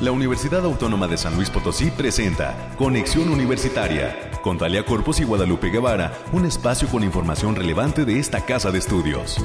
La Universidad Autónoma de San Luis Potosí presenta Conexión Universitaria con Talia Corpus y Guadalupe Guevara, un espacio con información relevante de esta casa de estudios.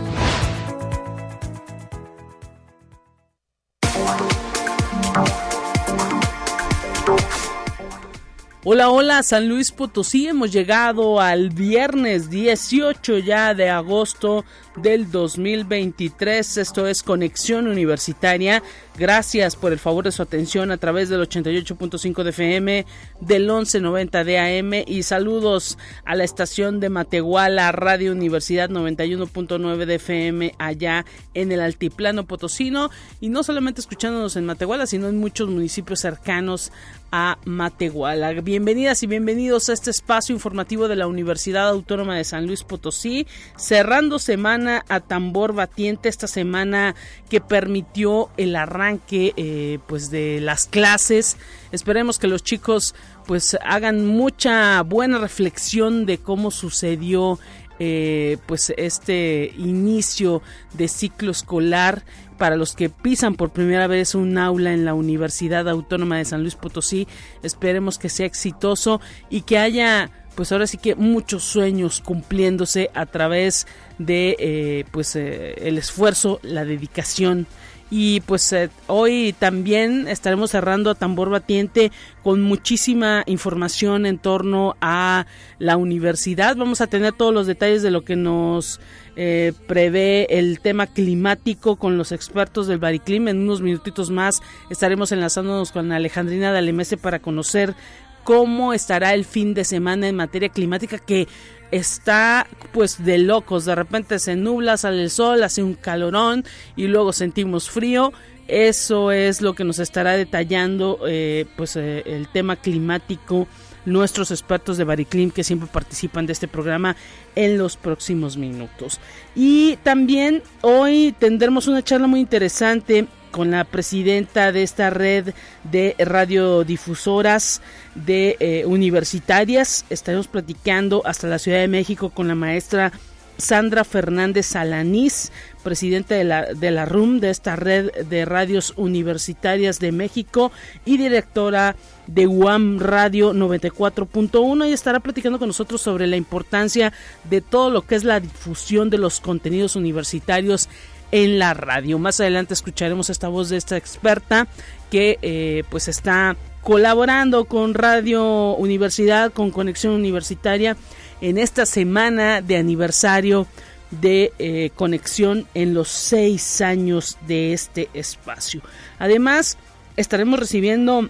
Hola, hola, San Luis Potosí. Hemos llegado al viernes 18 ya de agosto del 2023. Esto es Conexión Universitaria. Gracias por el favor de su atención a través del 88.5 de FM, del 1190 de AM y saludos a la estación de Matehuala, Radio Universidad 91.9 de FM allá en el Altiplano Potosino y no solamente escuchándonos en Matehuala, sino en muchos municipios cercanos a Matehuala. Bienvenidas y bienvenidos a este espacio informativo de la Universidad Autónoma de San Luis Potosí, cerrando semana a tambor batiente, esta semana que permitió el arranque eh, pues de las clases. Esperemos que los chicos pues hagan mucha buena reflexión de cómo sucedió eh, pues este inicio de ciclo escolar para los que pisan por primera vez un aula en la Universidad Autónoma de San Luis Potosí. Esperemos que sea exitoso y que haya pues ahora sí que muchos sueños cumpliéndose a través de eh, pues eh, el esfuerzo, la dedicación y pues eh, hoy también estaremos cerrando a tambor batiente con muchísima información en torno a la universidad. Vamos a tener todos los detalles de lo que nos eh, prevé el tema climático con los expertos del Bariclim. En unos minutitos más estaremos enlazándonos con Alejandrina Dalemese para conocer cómo estará el fin de semana en materia climática que está pues de locos. De repente se nubla, sale el sol, hace un calorón y luego sentimos frío. Eso es lo que nos estará detallando eh, pues eh, el tema climático nuestros expertos de Bariclim que siempre participan de este programa en los próximos minutos. Y también hoy tendremos una charla muy interesante con la presidenta de esta red de radiodifusoras de eh, universitarias. Estaremos platicando hasta la Ciudad de México con la maestra Sandra Fernández Alanís, presidenta de la, de la RUM, de esta red de radios universitarias de México y directora de UAM Radio 94.1 y estará platicando con nosotros sobre la importancia de todo lo que es la difusión de los contenidos universitarios en la radio. Más adelante escucharemos esta voz de esta experta que eh, pues está colaborando con Radio Universidad, con Conexión Universitaria en esta semana de aniversario de eh, conexión en los seis años de este espacio. Además, estaremos recibiendo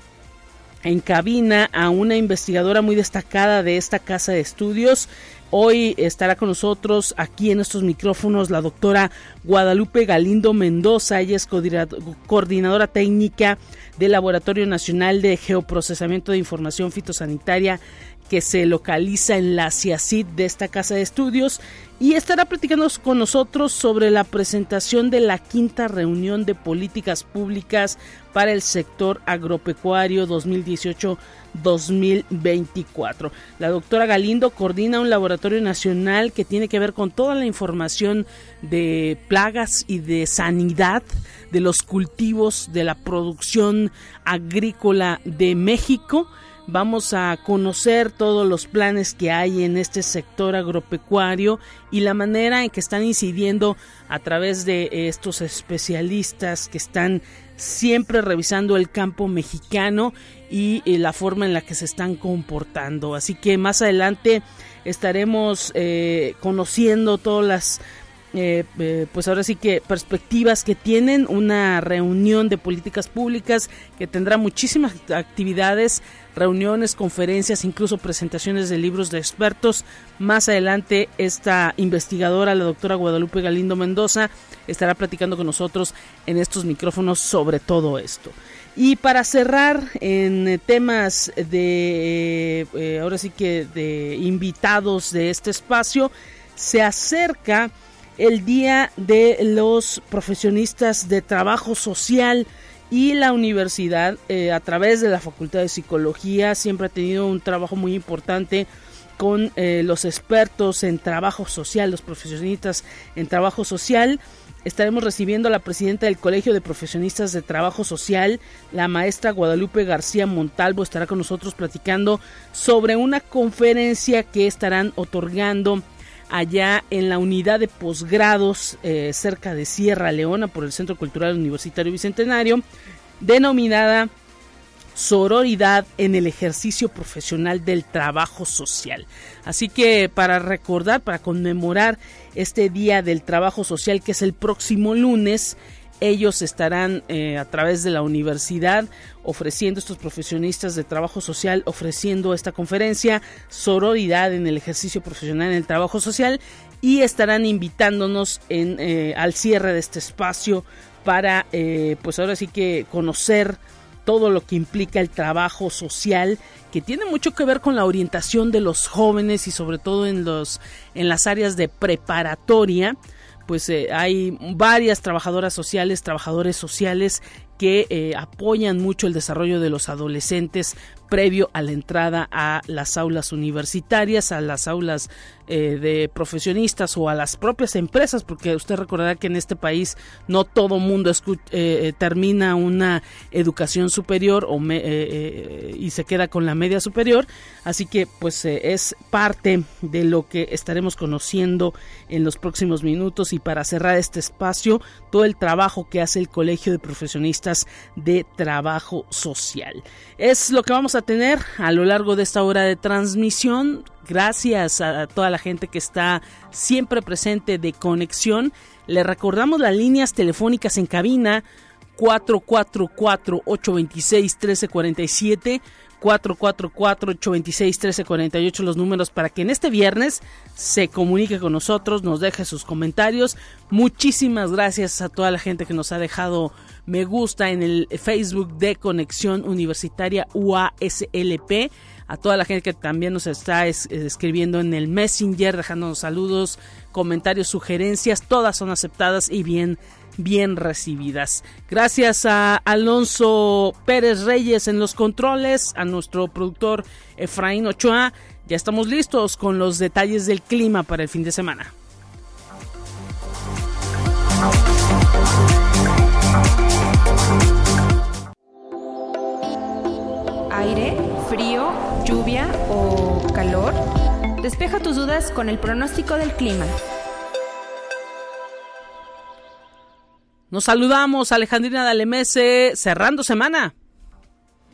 en cabina a una investigadora muy destacada de esta casa de estudios. Hoy estará con nosotros aquí en estos micrófonos la doctora Guadalupe Galindo Mendoza. Ella es coordinadora técnica del Laboratorio Nacional de Geoprocesamiento de Información Fitosanitaria que se localiza en la CIACID de esta casa de estudios y estará platicando con nosotros sobre la presentación de la quinta reunión de políticas públicas para el sector agropecuario 2018-2024. La doctora Galindo coordina un laboratorio nacional que tiene que ver con toda la información de plagas y de sanidad de los cultivos de la producción agrícola de México Vamos a conocer todos los planes que hay en este sector agropecuario y la manera en que están incidiendo a través de estos especialistas que están siempre revisando el campo mexicano y eh, la forma en la que se están comportando. Así que más adelante estaremos eh, conociendo todas las eh, eh, pues ahora sí que perspectivas que tienen una reunión de políticas públicas que tendrá muchísimas actividades, reuniones, conferencias, incluso presentaciones de libros de expertos. Más adelante esta investigadora, la doctora Guadalupe Galindo Mendoza, estará platicando con nosotros en estos micrófonos sobre todo esto. Y para cerrar en temas de, eh, ahora sí que de invitados de este espacio, se acerca el Día de los Profesionistas de Trabajo Social y la universidad eh, a través de la Facultad de Psicología siempre ha tenido un trabajo muy importante con eh, los expertos en trabajo social, los profesionistas en trabajo social. Estaremos recibiendo a la presidenta del Colegio de Profesionistas de Trabajo Social, la maestra Guadalupe García Montalvo, estará con nosotros platicando sobre una conferencia que estarán otorgando allá en la unidad de posgrados eh, cerca de Sierra Leona por el Centro Cultural Universitario Bicentenario, denominada sororidad en el ejercicio profesional del trabajo social. Así que para recordar, para conmemorar este Día del Trabajo Social que es el próximo lunes, ellos estarán eh, a través de la universidad ofreciendo estos profesionistas de trabajo social, ofreciendo esta conferencia, sororidad en el ejercicio profesional en el trabajo social y estarán invitándonos eh, al cierre de este espacio para, eh, pues ahora sí que conocer todo lo que implica el trabajo social que tiene mucho que ver con la orientación de los jóvenes y sobre todo en los en las áreas de preparatoria pues eh, hay varias trabajadoras sociales, trabajadores sociales que eh, apoyan mucho el desarrollo de los adolescentes previo a la entrada a las aulas universitarias, a las aulas eh, de profesionistas o a las propias empresas, porque usted recordará que en este país no todo mundo eh, termina una educación superior y se queda con la media superior, así que pues es parte de lo que estaremos conociendo en los próximos minutos. Y para cerrar este espacio, todo el trabajo que hace el Colegio de Profesionistas de Trabajo Social. Es lo que vamos a tener a lo largo de esta hora de transmisión. Gracias a toda la gente que está siempre presente de conexión. Le recordamos las líneas telefónicas en cabina 444-826-1347. 444-826-1348 los números para que en este viernes se comunique con nosotros, nos deje sus comentarios. Muchísimas gracias a toda la gente que nos ha dejado me gusta en el Facebook de Conexión Universitaria UASLP. A toda la gente que también nos está escribiendo en el Messenger, dejándonos saludos, comentarios, sugerencias, todas son aceptadas y bien bien recibidas. Gracias a Alonso Pérez Reyes en los controles, a nuestro productor Efraín Ochoa. Ya estamos listos con los detalles del clima para el fin de semana. aire, frío, lluvia o calor? Despeja tus dudas con el pronóstico del clima. Nos saludamos, Alejandrina Dalemese, cerrando semana.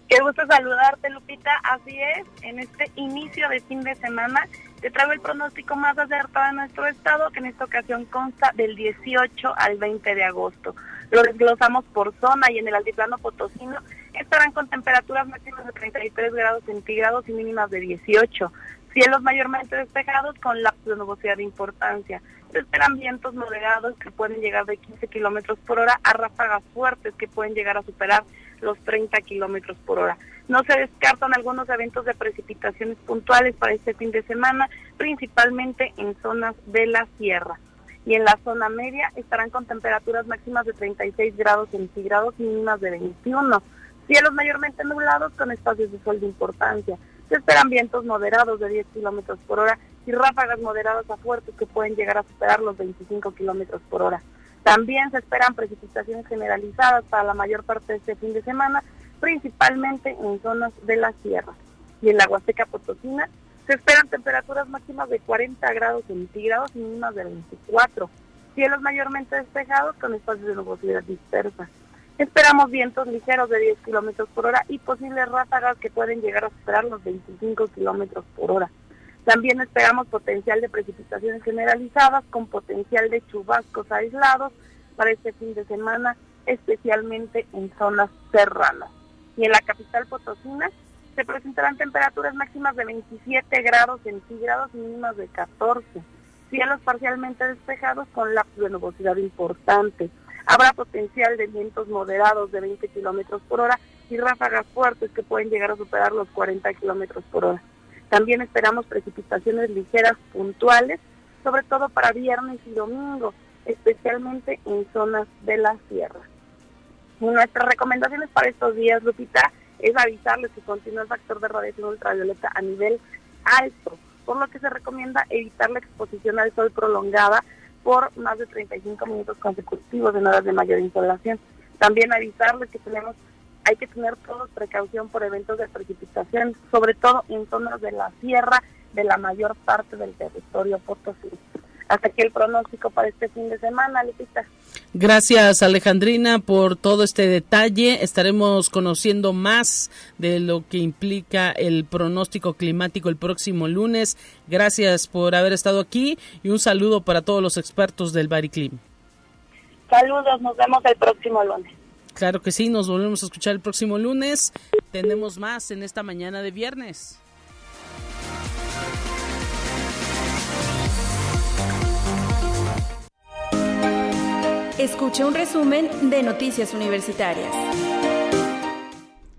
Qué gusto saludarte, Lupita. Así es, en este inicio de fin de semana te traigo el pronóstico más acertado de nuestro estado, que en esta ocasión consta del 18 al 20 de agosto. Lo desglosamos por zona y en el altiplano potosino estarán con temperaturas máximas de 33 grados centígrados y mínimas de 18. Cielos mayormente despejados con lapsos de nubosidad de importancia. Se esperan vientos moderados que pueden llegar de 15 kilómetros por hora a ráfagas fuertes que pueden llegar a superar los 30 kilómetros por hora. No se descartan algunos eventos de precipitaciones puntuales para este fin de semana, principalmente en zonas de la sierra. Y en la zona media estarán con temperaturas máximas de 36 grados centígrados, mínimas de 21. Cielos mayormente nublados con espacios de sol de importancia. Se esperan vientos moderados de 10 kilómetros por hora y ráfagas moderadas a fuertes que pueden llegar a superar los 25 kilómetros por hora. También se esperan precipitaciones generalizadas para la mayor parte de este fin de semana, principalmente en zonas de la sierra. Y en la Huasteca Potosina se esperan temperaturas máximas de 40 grados centígrados y mínimas de 24. Cielos mayormente despejados con espacios de nubosidad dispersa. Esperamos vientos ligeros de 10 kilómetros por hora y posibles ráfagas que pueden llegar a superar los 25 kilómetros por hora. También esperamos potencial de precipitaciones generalizadas con potencial de chubascos aislados para este fin de semana, especialmente en zonas serranas. Y en la capital potosina se presentarán temperaturas máximas de 27 grados centígrados y mínimas de 14. Cielos parcialmente despejados con lapsos de nubosidad importante. Habrá potencial de vientos moderados de 20 kilómetros por hora y ráfagas fuertes que pueden llegar a superar los 40 kilómetros por hora. También esperamos precipitaciones ligeras puntuales, sobre todo para viernes y domingo, especialmente en zonas de la sierra. nuestras recomendaciones para estos días, Lupita, es avisarles que continúa el factor de radiación ultravioleta a nivel alto por lo que se recomienda evitar la exposición al sol prolongada por más de 35 minutos consecutivos en horas de mayor insolación. También avisarles que tenemos hay que tener todos precaución por eventos de precipitación, sobre todo en zonas de la sierra de la mayor parte del territorio potosí. Hasta aquí el pronóstico para este fin de semana, Lupita. Gracias Alejandrina por todo este detalle. Estaremos conociendo más de lo que implica el pronóstico climático el próximo lunes. Gracias por haber estado aquí y un saludo para todos los expertos del Bariclim. Saludos, nos vemos el próximo lunes. Claro que sí, nos volvemos a escuchar el próximo lunes. Tenemos más en esta mañana de viernes. Escuche un resumen de Noticias Universitarias.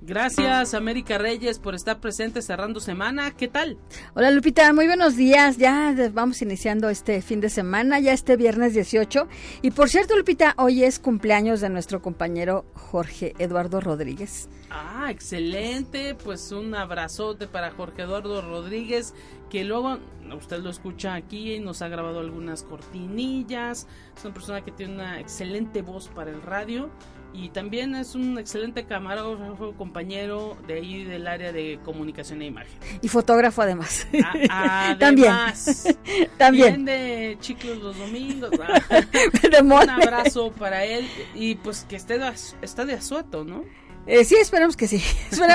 Gracias, América Reyes, por estar presente cerrando semana. ¿Qué tal? Hola, Lupita. Muy buenos días. Ya vamos iniciando este fin de semana, ya este viernes 18. Y por cierto, Lupita, hoy es cumpleaños de nuestro compañero Jorge Eduardo Rodríguez. Ah, excelente. Pues un abrazote para Jorge Eduardo Rodríguez, que luego usted lo escucha aquí y nos ha grabado algunas cortinillas. Es una persona que tiene una excelente voz para el radio y también es un excelente camarógrafo, compañero de ahí del área de comunicación e imagen. Y fotógrafo además. también. también. de chicos los domingos. un abrazo para él y pues que esté está de asueto, ¿no? Eh, sí, esperamos que sí.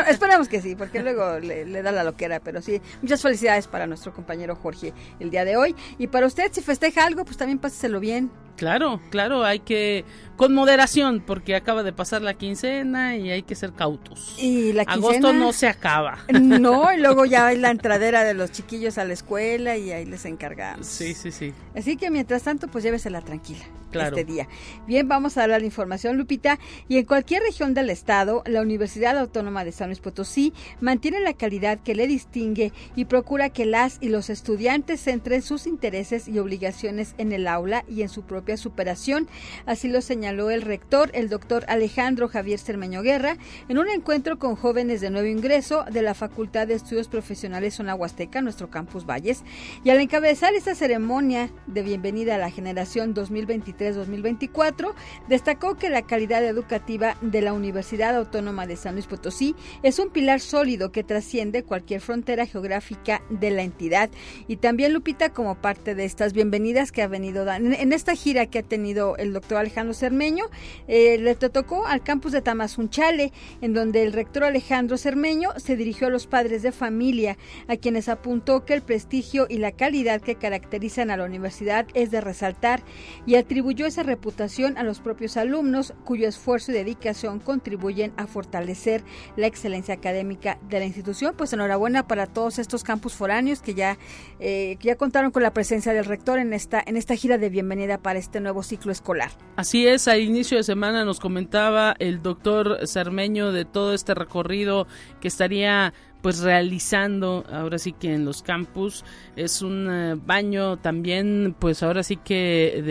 esperamos que sí, porque luego le, da la loquera. Pero sí, muchas felicidades para nuestro compañero Jorge el día de hoy. Y para usted, si festeja algo, pues también páseselo bien. Claro, claro, hay que con moderación porque acaba de pasar la quincena y hay que ser cautos. Y la quincena, agosto no se acaba. No, y luego ya hay la entradera de los chiquillos a la escuela y ahí les encargamos. Sí, sí, sí. Así que mientras tanto, pues llévesela tranquila este día. Bien, vamos a dar la información, Lupita. Y en cualquier región del estado, la Universidad Autónoma de San Luis Potosí mantiene la calidad que le distingue y procura que las y los estudiantes centren sus intereses y obligaciones en el aula y en su propia superación. Así lo señaló el rector, el doctor Alejandro Javier Cermeño Guerra, en un encuentro con jóvenes de nuevo ingreso de la Facultad de Estudios Profesionales Zona Huasteca, nuestro campus Valles. Y al encabezar esta ceremonia de bienvenida a la generación 2023-2024, destacó que la calidad educativa de la Universidad Autónoma de San Luis Potosí es un pilar sólido que trasciende cualquier frontera geográfica de la entidad. Y también Lupita como parte de estas bienvenidas que ha venido en esta gira que ha tenido el doctor Alejandro Cermeño, eh, le tocó al campus de Tamazunchale, en donde el rector Alejandro Cermeño se dirigió a los padres de familia, a quienes apuntó que el prestigio y la calidad que caracterizan a la universidad es de resaltar y atribuyó esa reputación a los propios alumnos, cuyo esfuerzo y dedicación contribuyen a fortalecer la excelencia académica de la institución. Pues enhorabuena para todos estos campus foráneos que ya, eh, que ya contaron con la presencia del rector en esta, en esta gira de bienvenida para este nuevo ciclo escolar. Así es, a inicio de semana nos comentaba el doctor Cermeño de todo este recorrido que estaría pues realizando ahora sí que en los campus. Es un eh, baño también pues ahora sí que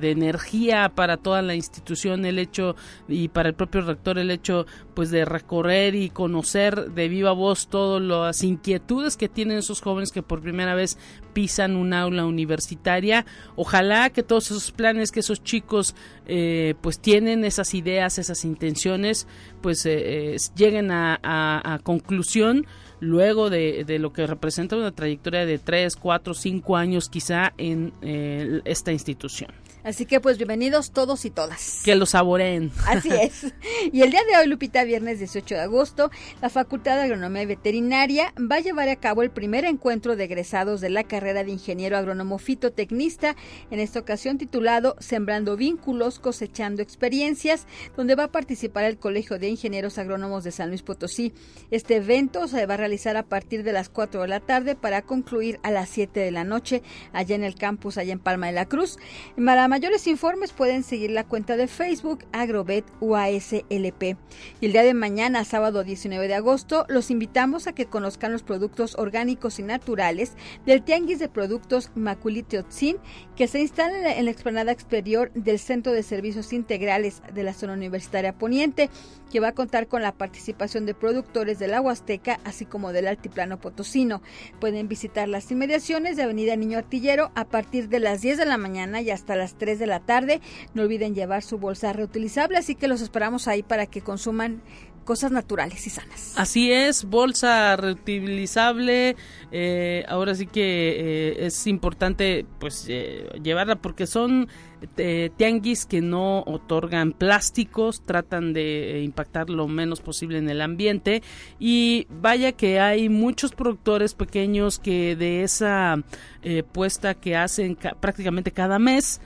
de, energía para toda la institución el hecho y para el propio rector el hecho pues de recorrer y conocer de viva voz todas las inquietudes que tienen esos jóvenes que por primera vez pisan un aula universitaria. Ojalá que todos esos planes que esos chicos eh, pues tienen esas ideas esas intenciones pues eh, lleguen a, a conclusión luego de, de, lo que representa una trayectoria de 3, 4, 5 años quizá en eh, esta institución. Así que pues bienvenidos todos y todas. Que lo saboreen. Así es. Y el día de hoy, Lupita, viernes 18 de agosto, la Facultad de Agronomía y Veterinaria va a llevar a cabo el primer encuentro de egresados de la carrera de ingeniero agrónomo fitotecnista, en esta ocasión titulado Sembrando vínculos, cosechando experiencias, donde va a participar el Colegio de Ingenieros Agrónomos de San Luis Potosí. Este evento se va a realizar a partir de las 4 de la tarde para concluir a las 7 de la noche allá en el campus, allá en Palma de la Cruz. Mayores informes pueden seguir la cuenta de Facebook Agrobet UASLP. Y el día de mañana, sábado 19 de agosto, los invitamos a que conozcan los productos orgánicos y naturales del Tianguis de Productos Maculiteotzin que se instala en la explanada exterior del Centro de Servicios Integrales de la Zona Universitaria Poniente, que va a contar con la participación de productores del la Huasteca, así como del Altiplano Potosino. Pueden visitar las inmediaciones de Avenida Niño Artillero a partir de las 10 de la mañana y hasta las 3 de la tarde. No olviden llevar su bolsa reutilizable, así que los esperamos ahí para que consuman cosas naturales y sanas. Así es, bolsa reutilizable. Eh, ahora sí que eh, es importante pues eh, llevarla porque son tianguis que no otorgan plásticos, tratan de impactar lo menos posible en el ambiente y vaya que hay muchos productores pequeños que de esa puesta que hacen prácticamente cada mes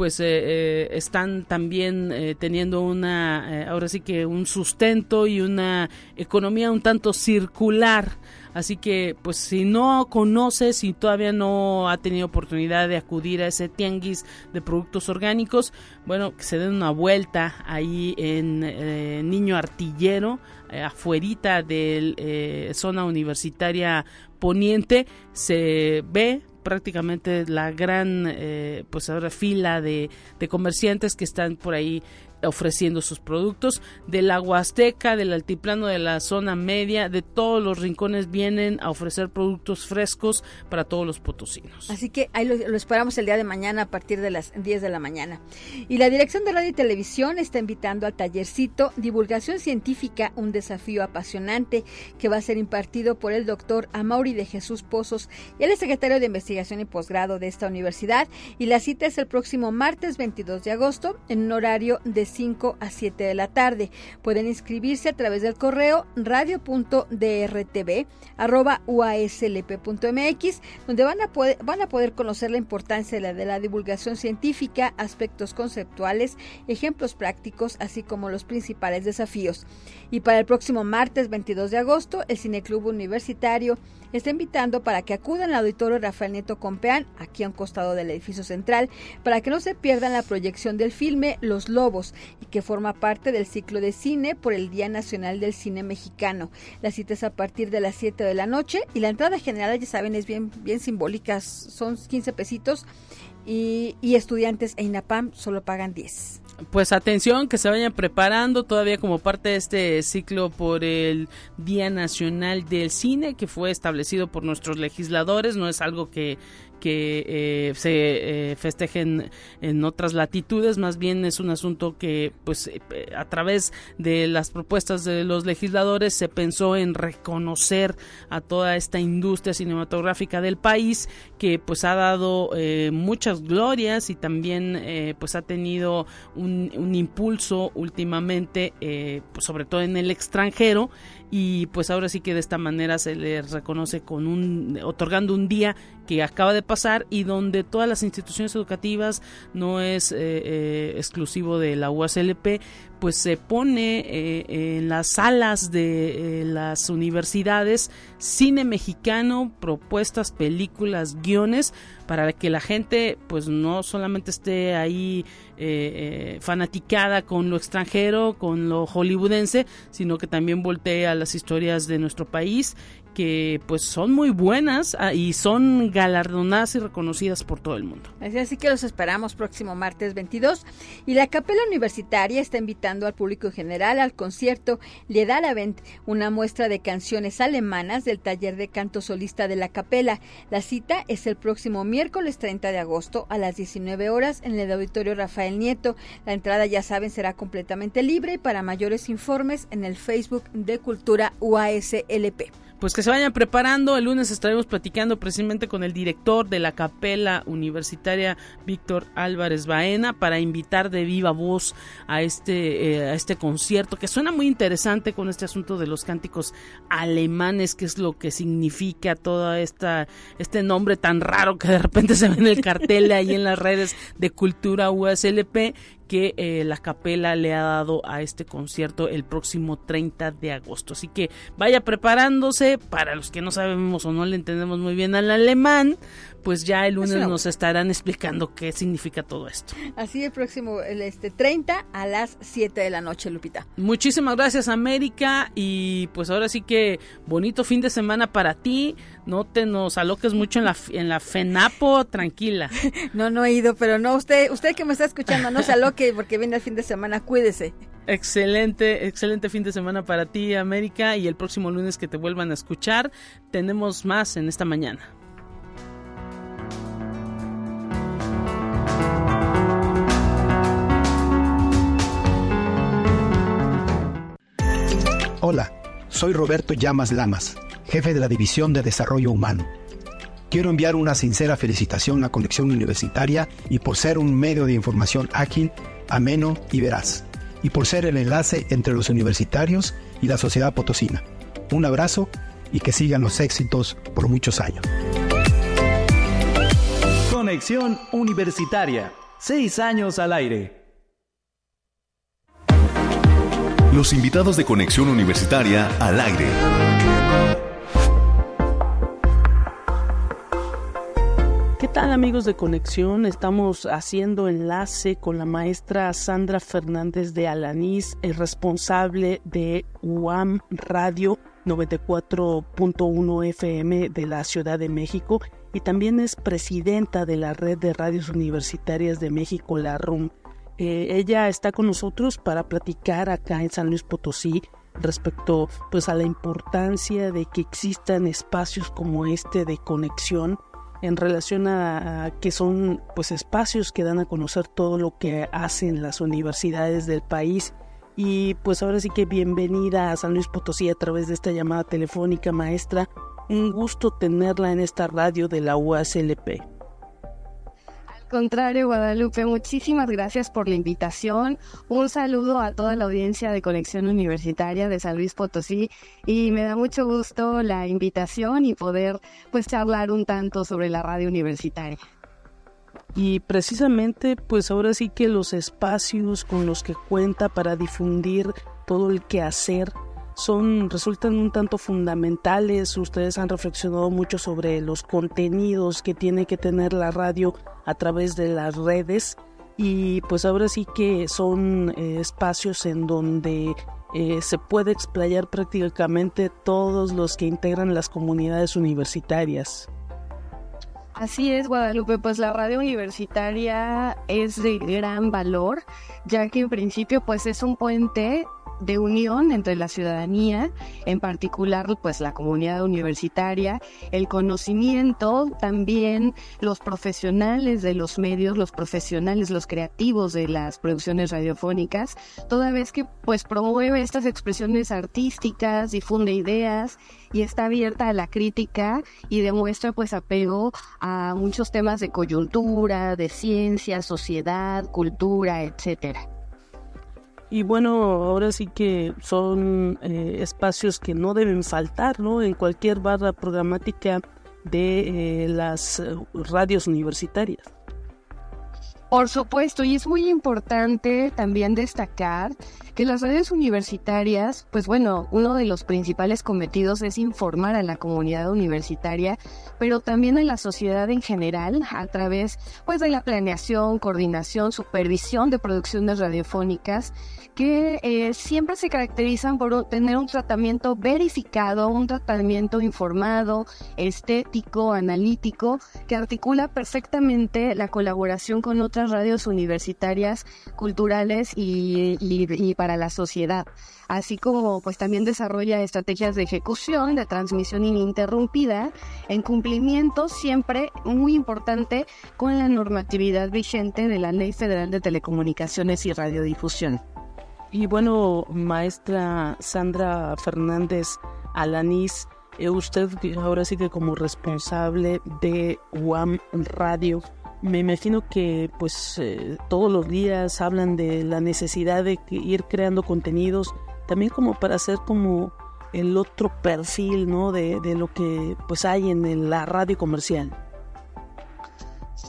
pues eh, eh, están también eh, teniendo una, ahora sí que un sustento y una economía un tanto circular. Así que, pues si no conoce, si todavía no ha tenido oportunidad de acudir a ese tianguis de productos orgánicos, bueno, que se den una vuelta ahí en Niño Artillero, afuerita de zona universitaria poniente, se ve prácticamente la gran eh, pues ahora fila de, de comerciantes que están por ahí ofreciendo sus productos de la Huasteca, del altiplano de la zona media, de todos los rincones vienen a ofrecer productos frescos para todos los potosinos. Así que ahí lo, esperamos el día de mañana a partir de las 10 de la mañana. Y la Dirección de Radio y Televisión está invitando al tallercito Divulgación Científica, un desafío apasionante que va a ser impartido por el doctor Amauri de Jesús Pozos. Él es secretario de Investigación y Posgrado de esta universidad y la cita es el próximo martes 22 de agosto en un horario de 5 a 7 de la tarde. Pueden inscribirse a través del correo radio.drtv.uaslp.mx, donde van a, poder, van a poder conocer la importancia de la, de la divulgación científica, aspectos conceptuales, ejemplos prácticos, así como los principales desafíos. Y para el próximo martes 22 de agosto, el Cineclub Universitario está invitando para que acudan al auditorio Rafael Neto Compeán, aquí a un costado del edificio central, para que no se pierdan la proyección del filme Los Lobos, y que forma parte del ciclo de cine por el Día Nacional del Cine Mexicano. La cita es a partir de las 7 de la noche y la entrada general, ya saben, es bien, bien simbólica, son 15 pesitos y, y estudiantes e INAPAM solo pagan 10 pues atención, que se vayan preparando todavía como parte de este ciclo por el Día Nacional del Cine que fue establecido por nuestros legisladores, no es algo que, que eh, se eh, festejen en otras latitudes, más bien es un asunto que pues eh, a través de las propuestas de los legisladores se pensó en reconocer a toda esta industria cinematográfica del país que pues ha dado muchas glorias y también pues ha tenido un, un impulso últimamente pues sobre todo en el extranjero y pues ahora sí que de esta manera se le reconoce con un otorgando un día que acaba de pasar y donde todas las instituciones educativas no es eh, eh, exclusivo de la UASLP pues se pone eh, en las salas de las universidades cine mexicano propuestas películas guiones para que la gente pues no solamente esté ahí fanaticada con lo extranjero con lo hollywoodense sino que también voltee a las historias de nuestro país que pues son muy buenas ah, y son galardonadas y reconocidas por todo el mundo. Así que los esperamos próximo martes 22 y la Capela Universitaria está invitando al público en general al concierto Ledalabend, una muestra de canciones alemanas del taller de canto solista de la Capela. La cita es el próximo miércoles 30 de agosto a las 19 horas en el auditorio Rafael Nieto. La entrada ya saben será completamente libre y para mayores informes en el Facebook de Cultura UASLP pues que se vayan preparando. El lunes estaremos platicando precisamente con el director de la capela universitaria, Víctor Álvarez Baena, para invitar de viva voz a este, eh, a este concierto que suena muy interesante con este asunto de los cánticos alemanes, que es lo que significa toda esta, este nombre tan raro que de repente se ve en el cartel ahí en las redes de cultura USLP que eh, la capela le ha dado a este concierto el próximo 30 de agosto. Así que vaya preparándose para los que no sabemos o no le entendemos muy bien al alemán, pues ya el lunes nos estarán explicando qué significa todo esto. Así el próximo, el este 30 a las 7 de la noche, Lupita. Muchísimas gracias, América, y pues ahora sí que bonito fin de semana para ti. No te nos aloques mucho en la en la FENAPO, tranquila. no, no he ido, pero no usted usted que me está escuchando, no se aloque porque viene el fin de semana, cuídese. Excelente, excelente fin de semana para ti, América, y el próximo lunes que te vuelvan a escuchar, tenemos más en esta mañana. Hola, soy Roberto Llamas Lamas, jefe de la División de Desarrollo Humano. Quiero enviar una sincera felicitación a Conexión Universitaria y por ser un medio de información ágil, ameno y veraz, y por ser el enlace entre los universitarios y la sociedad potosina. Un abrazo y que sigan los éxitos por muchos años. Conexión Universitaria, seis años al aire. Los invitados de Conexión Universitaria al aire. ¿Qué tal amigos de Conexión? Estamos haciendo enlace con la maestra Sandra Fernández de Alanís, el responsable de UAM Radio 94.1 FM de la Ciudad de México y también es presidenta de la Red de Radios Universitarias de México, la RUM. Eh, ella está con nosotros para platicar acá en San Luis Potosí respecto pues a la importancia de que existan espacios como este de conexión en relación a, que son pues espacios que dan a conocer todo lo que hacen las universidades del país. Y pues ahora sí que bienvenida a San Luis Potosí a través de esta llamada telefónica maestra. Un gusto tenerla en esta radio de la UASLP contrario, Guadalupe, muchísimas gracias por la invitación. Un saludo a toda la audiencia de Conexión Universitaria de San Luis Potosí y me da mucho gusto la invitación y poder pues charlar un tanto sobre la radio universitaria. Y precisamente pues ahora sí que los espacios con los que cuenta para difundir todo el quehacer son resultan un tanto fundamentales. Ustedes han reflexionado mucho sobre los contenidos que tiene que tener la radio a través de las redes y pues ahora sí que son eh, espacios en donde eh, se puede explayar prácticamente todos los que integran las comunidades universitarias. Así es, Guadalupe, pues la radio universitaria es de gran valor, ya que en principio pues es un puente de unión entre la ciudadanía, en particular pues la comunidad universitaria, el conocimiento, también los profesionales de los medios, los profesionales, los creativos de las producciones radiofónicas, toda vez que pues promueve estas expresiones artísticas, difunde ideas y está abierta a la crítica y demuestra pues apego a muchos temas de coyuntura, de ciencia, sociedad, cultura, etcétera. Y bueno, ahora sí que son eh, espacios que no deben faltar, ¿no? En cualquier barra programática de eh, las eh, radios universitarias. Por supuesto, y es muy importante también destacar que las redes universitarias, pues bueno, uno de los principales cometidos es informar a la comunidad universitaria, pero también a la sociedad en general a través pues de la planeación, coordinación, supervisión de producciones radiofónicas que eh, siempre se caracterizan por tener un tratamiento verificado, un tratamiento informado, estético, analítico, que articula perfectamente la colaboración con otras radios universitarias, culturales y, y para la sociedad así como pues también desarrolla estrategias de ejecución, de transmisión ininterrumpida, en cumplimiento siempre muy importante con la normatividad vigente de la Ley Federal de Telecomunicaciones y Radiodifusión. Y bueno, maestra Sandra Fernández Alanís, eh, usted ahora sí que como responsable de UAM Radio, me imagino que pues eh, todos los días hablan de la necesidad de ir creando contenidos, también como para hacer como el otro perfil, ¿no? De, de lo que pues hay en la radio comercial.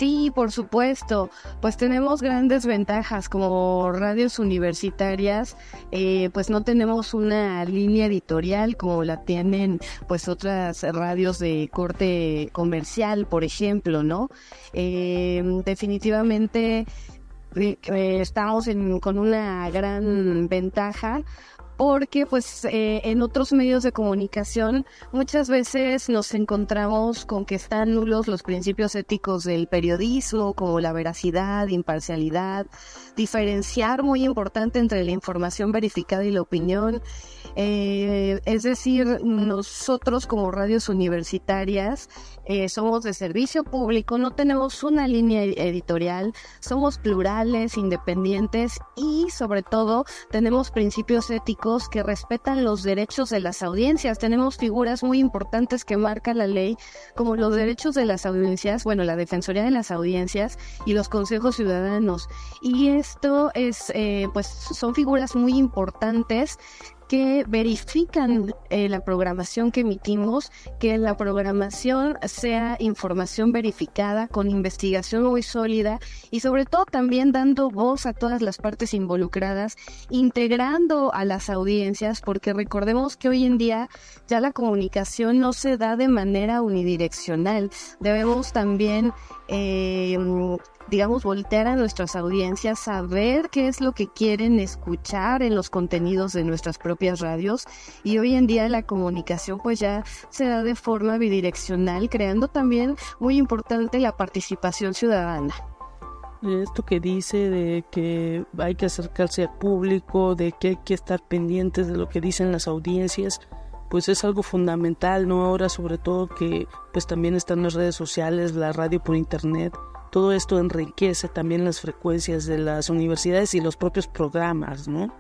Sí, por supuesto. Pues tenemos grandes ventajas como radios universitarias, eh, pues no tenemos una línea editorial como la tienen pues otras radios de corte comercial, por ejemplo, ¿no? Eh, definitivamente eh, estamos con una gran ventaja porque pues eh, en otros medios de comunicación muchas veces nos encontramos con que están nulos los principios éticos del periodismo, como la veracidad, imparcialidad, diferenciar muy importante entre la información verificada y la opinión. Eh, es decir, nosotros como radios universitarias eh, somos de servicio público, no tenemos una línea editorial, somos plurales, independientes y sobre todo tenemos principios éticos que respetan los derechos de las audiencias. Tenemos figuras muy importantes que marca la ley, como los derechos de las audiencias, bueno, la Defensoría de las Audiencias y los consejos ciudadanos. Y esto es, eh, pues, son figuras muy importantes que verifican eh, la programación que emitimos, que la programación sea información verificada con investigación muy sólida y sobre todo también dando voz a todas las partes involucradas, integrando a las audiencias, porque recordemos que hoy en día ya la comunicación no se da de manera unidireccional. Debemos también eh, digamos, voltear a nuestras audiencias, saber qué es lo que quieren escuchar en los contenidos de nuestras propias radios. Y hoy en día la comunicación pues ya se da de forma bidireccional, creando también muy importante la participación ciudadana. Esto que dice de que hay que acercarse al público, de que hay que estar pendientes de lo que dicen las audiencias, pues es algo fundamental, ¿no? Ahora sobre todo que pues también están las redes sociales, la radio por internet, todo esto enriquece también las frecuencias de las universidades y los propios programas, ¿no?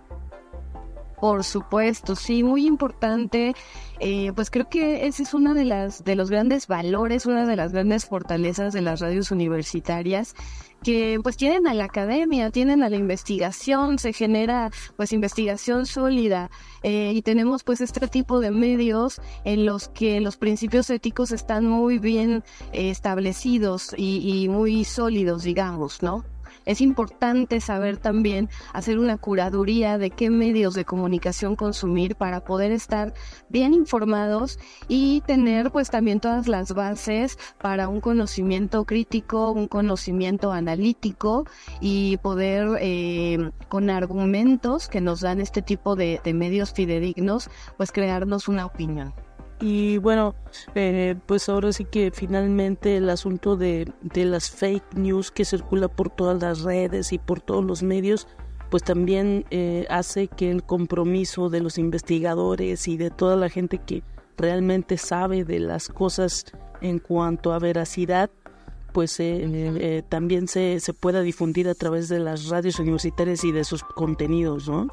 Por supuesto, sí, muy importante. Eh, pues creo que ese es uno de las de los grandes valores, una de las grandes fortalezas de las radios universitarias que pues tienen a la academia, tienen a la investigación, se genera pues investigación sólida eh, y tenemos pues este tipo de medios en los que los principios éticos están muy bien eh, establecidos y, y muy sólidos, digamos, ¿no? Es importante saber también hacer una curaduría de qué medios de comunicación consumir para poder estar bien informados y tener pues también todas las bases para un conocimiento crítico, un conocimiento analítico y poder eh, con argumentos que nos dan este tipo de medios fidedignos pues crearnos una opinión. Y bueno, eh, pues ahora sí que finalmente el asunto de, de las fake news que circula por todas las redes y por todos los medios, pues también eh, hace que el compromiso de los investigadores y de toda la gente que realmente sabe de las cosas en cuanto a veracidad, pues eh, también se, se pueda difundir a través de las radios universitarias y de sus contenidos, ¿no?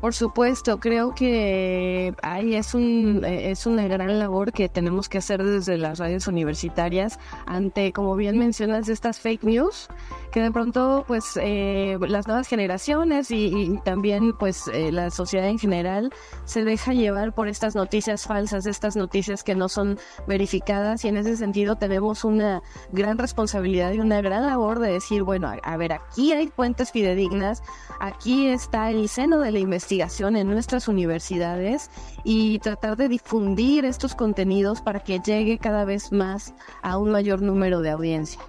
Por supuesto, creo que ahí es un es una gran labor que tenemos que hacer desde las radios universitarias ante, como bien mencionas, estas fake news que de pronto, pues eh, las nuevas generaciones y, también, pues eh, la sociedad en general se deja llevar por estas noticias falsas, estas noticias que no son verificadas y en ese sentido tenemos una gran responsabilidad y una gran labor de decir, bueno, a ver, aquí hay fuentes fidedignas, aquí está el seno de la investigación investigación en nuestras universidades y tratar de difundir estos contenidos para que llegue cada vez más a un mayor número de audiencia.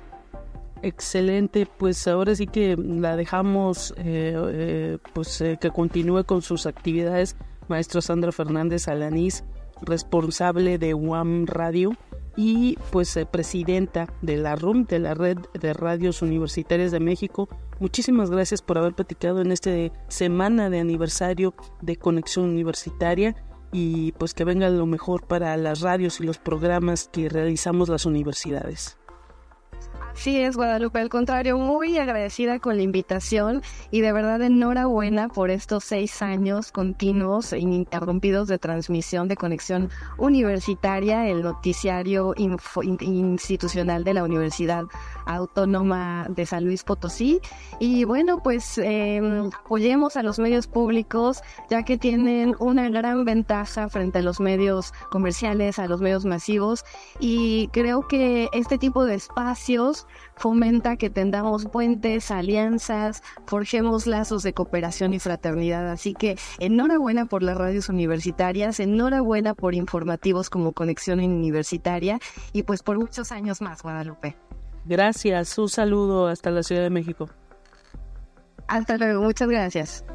Excelente, pues ahora sí que la dejamos eh, eh, pues eh, que continúe con sus actividades, maestro Sandra Fernández Alanís, responsable de UAM Radio y pues presidenta de la RUM, de la Red de Radios Universitarias de México. Muchísimas gracias por haber platicado en esta semana de aniversario de Conexión Universitaria y pues que venga lo mejor para las radios y los programas que realizamos las universidades. Sí, es Guadalupe. Al contrario, muy agradecida con la invitación y de verdad enhorabuena por estos seis años continuos e ininterrumpidos de transmisión de conexión universitaria, el noticiario institucional de la Universidad Autónoma de San Luis Potosí. Y bueno, pues eh, apoyemos a los medios públicos, ya que tienen una gran ventaja frente a los medios comerciales, a los medios masivos. Y creo que este tipo de espacios fomenta que tengamos puentes, alianzas, forjemos lazos de cooperación y fraternidad. Así que enhorabuena por las radios universitarias, enhorabuena por informativos como Conexión Universitaria y pues por muchos años más, Guadalupe. Gracias, un saludo hasta la Ciudad de México. Hasta luego, muchas gracias.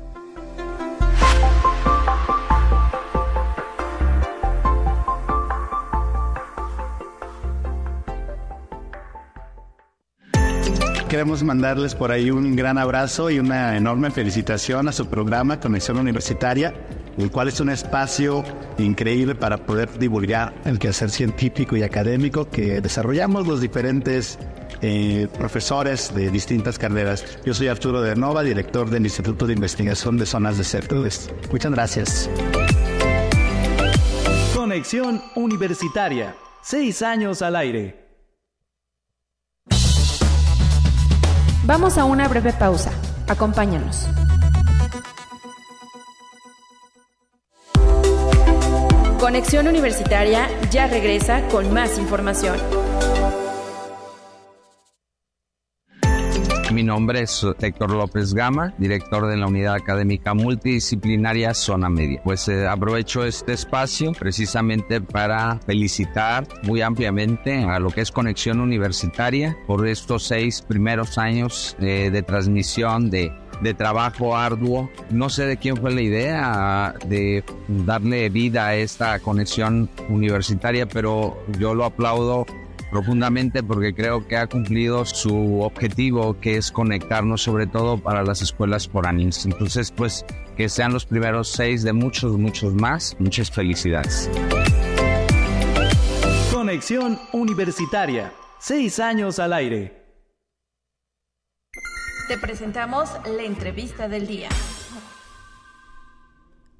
Queremos mandarles por ahí un gran abrazo y una enorme felicitación a su programa Conexión Universitaria, el cual es un espacio increíble para poder divulgar el quehacer científico y académico que desarrollamos los diferentes eh, profesores de distintas carreras. Yo soy Arturo de Nova, director del Instituto de Investigación de Zonas Desertas. Muchas gracias. Conexión Universitaria. Seis años al aire. Vamos a una breve pausa. Acompáñanos. Conexión Universitaria ya regresa con más información. Mi nombre es Héctor López Gama, director de la Unidad Académica Multidisciplinaria Zona Media. Pues eh, aprovecho este espacio precisamente para felicitar muy ampliamente a lo que es Conexión Universitaria por estos seis primeros años eh, de transmisión de de trabajo arduo. No sé de quién fue la idea de darle vida a esta conexión universitaria, pero yo lo aplaudo profundamente porque creo que ha cumplido su objetivo que es conectarnos sobre todo para las escuelas por años. Entonces pues que sean los primeros seis de muchos, muchos más. Muchas felicidades. Conexión Universitaria. Seis años al aire. Te presentamos la entrevista del día.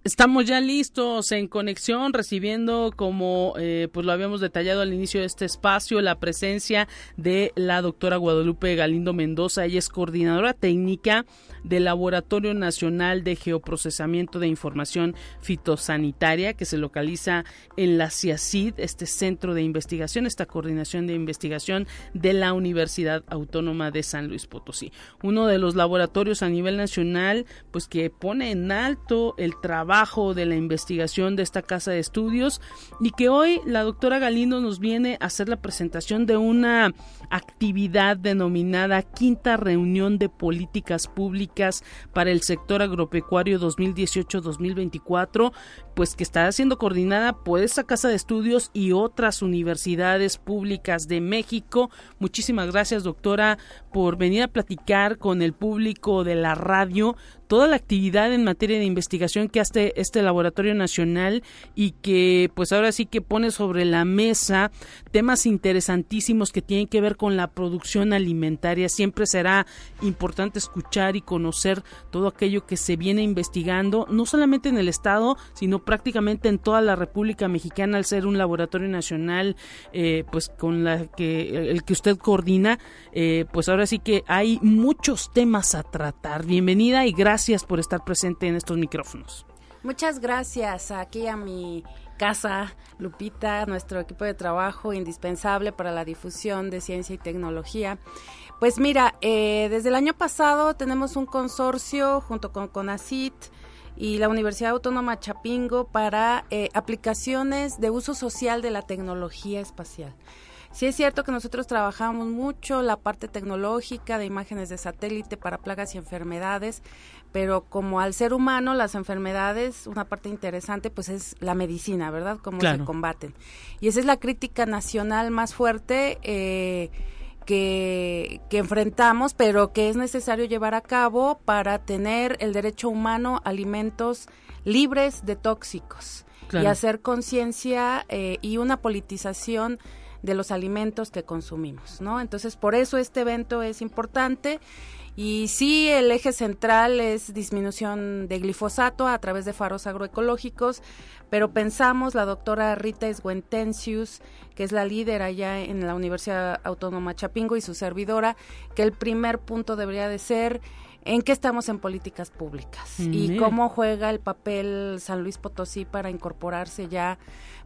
Estamos ya listos en conexión, recibiendo, como eh, pues lo habíamos detallado al inicio de este espacio, la presencia de la doctora Guadalupe Galindo Mendoza. Ella es coordinadora técnica del Laboratorio Nacional de Geoprocesamiento de Información Fitosanitaria, que se localiza en la CIACID, este centro de investigación, esta coordinación de investigación de la Universidad Autónoma de San Luis Potosí. Uno de los laboratorios a nivel nacional, pues que pone en alto el trabajo de la investigación de esta casa de estudios y que hoy la doctora Galindo nos viene a hacer la presentación de una actividad denominada Quinta Reunión de Políticas Públicas para el Sector Agropecuario 2018-2024, pues que está siendo coordinada por esta casa de estudios y otras universidades públicas de México. Muchísimas gracias, doctora, por venir a platicar con el público de la radio toda la actividad en materia de investigación que hace este laboratorio nacional y que pues ahora sí que pone sobre la mesa temas interesantísimos que tienen que ver con la producción alimentaria. Siempre será importante escuchar y conocer todo aquello que se viene investigando, no solamente en el estado, sino prácticamente en toda la República Mexicana al ser un laboratorio nacional eh, pues con la que el que usted coordina, eh, pues ahora sí que hay muchos temas a tratar. Bienvenida y gracias por estar presente en estos micrófonos. Muchas gracias aquí a mi casa, Lupita, nuestro equipo de trabajo indispensable para la difusión de ciencia y tecnología. Pues mira, eh, desde el año pasado tenemos un consorcio junto con CONACIT y la Universidad Autónoma Chapingo para eh, aplicaciones de uso social de la tecnología espacial. Sí es cierto que nosotros trabajamos mucho la parte tecnológica de imágenes de satélite para plagas y enfermedades, pero como al ser humano las enfermedades, una parte interesante pues es la medicina, ¿verdad? Cómo se combaten. Y esa es la crítica nacional más fuerte. Eh, que, que, enfrentamos, pero que es necesario llevar a cabo para tener el derecho humano a alimentos libres de tóxicos y hacer conciencia eh, y una politización de los alimentos que consumimos, ¿no? Entonces, por eso este evento es importante. Y sí, el eje central es disminución de glifosato a través de faros agroecológicos, pero pensamos, la doctora Rita Esguentencius, que es la líder allá en la Universidad Autónoma Chapingo y su servidora, que el primer punto debería de ser en qué estamos en políticas públicas y cómo juega el papel San Luis Potosí para incorporarse ya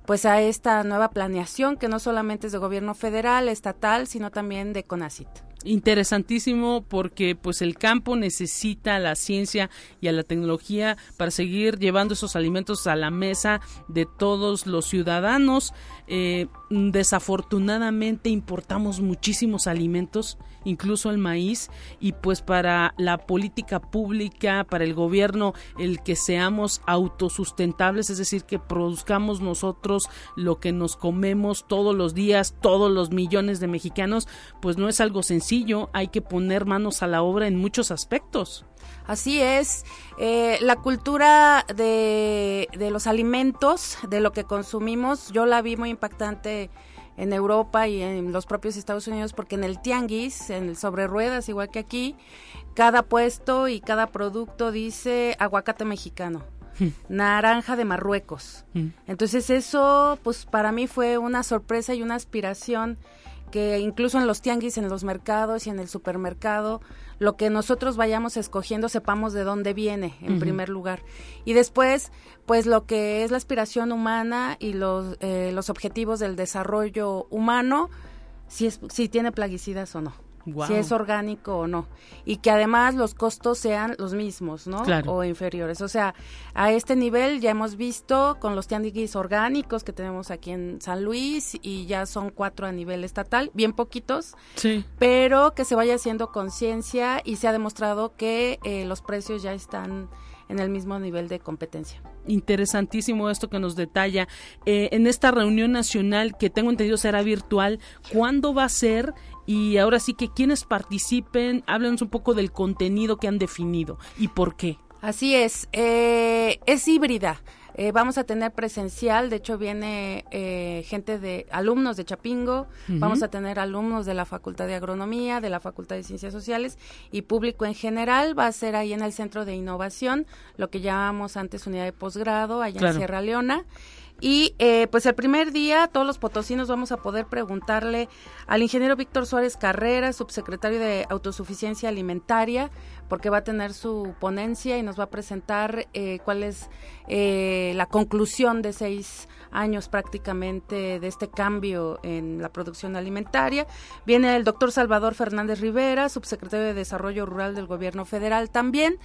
pues a esta nueva planeación que no solamente es de gobierno federal, estatal, sino también de CONACIT interesantísimo porque pues el campo necesita la ciencia y a la tecnología para seguir llevando esos alimentos a la mesa de todos los ciudadanos. Eh, desafortunadamente importamos muchísimos alimentos, incluso el maíz, y pues para la política pública, para el gobierno, el que seamos autosustentables, es decir, que produzcamos nosotros lo que nos comemos todos los días, todos los millones de mexicanos, pues no es algo sencillo, hay que poner manos a la obra en muchos aspectos. Así es, eh, la cultura de, de, los alimentos, de lo que consumimos, yo la vi muy impactante en Europa y en los propios Estados Unidos, porque en el tianguis, en el sobre ruedas, igual que aquí, cada puesto y cada producto dice aguacate mexicano. Hmm. naranja de Marruecos. Hmm. Entonces eso, pues para mí fue una sorpresa y una aspiración que incluso en los tianguis, en los mercados y en el supermercado, lo que nosotros vayamos escogiendo sepamos de dónde viene en primer lugar. Y después, pues lo que es la aspiración humana y los, eh, los objetivos del desarrollo humano, si, es, si tiene plaguicidas o no si es orgánico o no. Y que además los costos sean los mismos, ¿no? O inferiores. O sea, a este nivel ya hemos visto con los tianguis orgánicos que tenemos aquí en San Luis y ya son cuatro a nivel estatal, bien poquitos, sí. pero que se vaya haciendo conciencia y se ha demostrado que eh, los precios ya están en el mismo nivel de competencia. Interesantísimo esto que nos detalla. Eh, en esta reunión nacional que tengo entendido será virtual, ¿cuándo va a ser y ahora sí que quienes participen, háblenos un poco del contenido que han definido y por qué. Así es, eh, es híbrida. Eh, vamos a tener presencial, de hecho viene eh, gente de alumnos de Chapingo, vamos a tener alumnos de la Facultad de Agronomía, de la Facultad de Ciencias Sociales y público en general. Va a ser ahí en el Centro de Innovación, lo que llamamos antes unidad de posgrado, allá en Sierra Leona. Y eh, pues el primer día todos los potosinos vamos a poder preguntarle al ingeniero Víctor Suárez Carrera, subsecretario de Autosuficiencia Alimentaria, porque va a tener su ponencia y nos va a presentar eh, cuál es eh, la conclusión de seis años prácticamente de este cambio en la producción alimentaria. Viene el doctor Salvador Fernández Rivera, subsecretario de Desarrollo Rural del Gobierno Federal también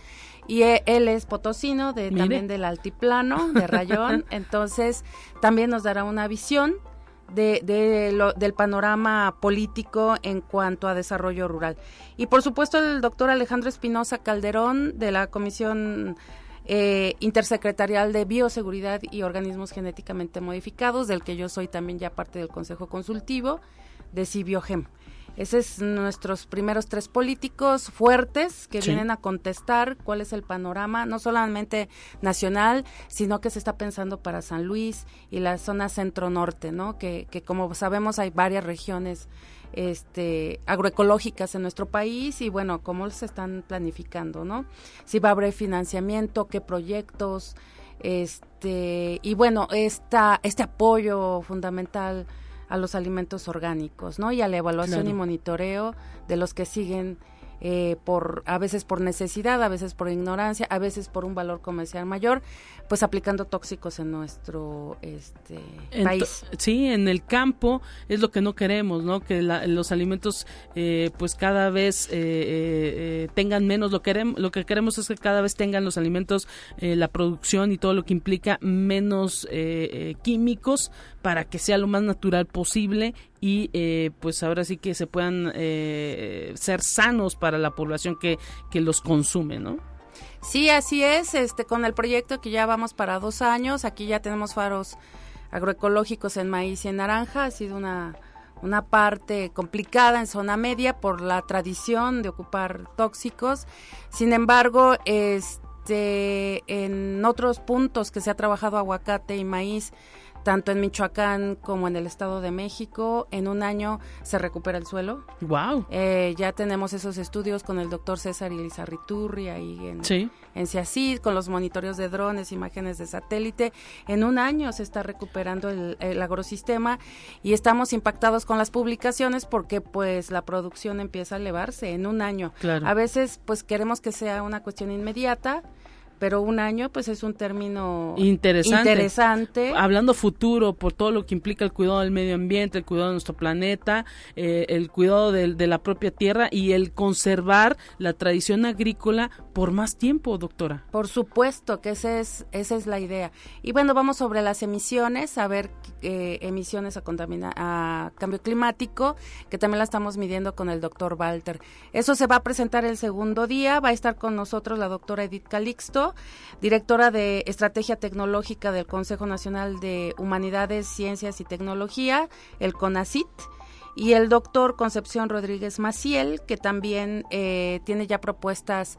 y e, él es potosino de también del altiplano de Rayón. Entonces también nos dará una visión de, del panorama político en cuanto a desarrollo rural. Y por supuesto el doctor Alejandro Espinosa Calderón de la comisión eh, intersecretarial de bioseguridad y organismos genéticamente modificados del que yo soy también ya parte del consejo consultivo de Cibiogem esos son nuestros primeros tres políticos fuertes que vienen a contestar cuál es el panorama, no solamente nacional, sino que se está pensando para San Luis y la zona centro-norte, ¿no? Que, que como sabemos hay varias regiones este, agroecológicas en nuestro país y bueno, cómo se están planificando, ¿no? Si va a haber financiamiento, qué proyectos, este, y bueno, esta, este apoyo fundamental a los alimentos orgánicos, ¿no? Y a la evaluación y monitoreo de los que siguen eh, por a veces por necesidad, a veces por ignorancia, a veces por un valor comercial mayor, pues aplicando tóxicos en nuestro este, país. Sí, en el campo es lo que no queremos, ¿no? Que los alimentos eh, pues cada vez eh, tengan menos, lo, queremos, lo que queremos es que cada vez tengan los alimentos, la producción y todo lo que implica menos químicos para que sea lo más natural posible y eh, pues ahora sí que se puedan eh, ser sanos para la población que, que los consume, ¿no? Sí, así es, este con el proyecto que ya vamos para dos años, aquí ya tenemos faros agroecológicos en maíz y en naranja, ha sido una, una parte complicada en zona media por la tradición de ocupar tóxicos, sin embargo, este en otros puntos que se ha trabajado aguacate y maíz, tanto en Michoacán como en el Estado de México. En un año se recupera el suelo. Wow. Eh, ya tenemos esos estudios con el doctor César Ilizarriturri ahí en, sí. en CIACID, con los monitoreos de drones, imágenes de satélite. En un año se está recuperando el, el agrosistema y estamos impactados con las publicaciones porque pues la producción empieza a elevarse en un año. Claro. A veces pues queremos que sea una cuestión inmediata pero un año pues es un término interesante. interesante. Hablando futuro, por todo lo que implica el cuidado del medio ambiente, el cuidado de nuestro planeta, eh, el cuidado de, de, la propia tierra y el conservar la tradición agrícola por más tiempo, doctora. Por supuesto que esa es, esa es la idea. Y bueno, vamos sobre las emisiones, a ver eh, emisiones a, contamina a cambio climático, que también la estamos midiendo con el doctor Walter. Eso se va a presentar el segundo día, va a estar con nosotros la doctora Edith Calixto, directora de Estrategia Tecnológica del Consejo Nacional de Humanidades, Ciencias y Tecnología, el CONACIT, y el doctor Concepción Rodríguez Maciel, que también eh, tiene ya propuestas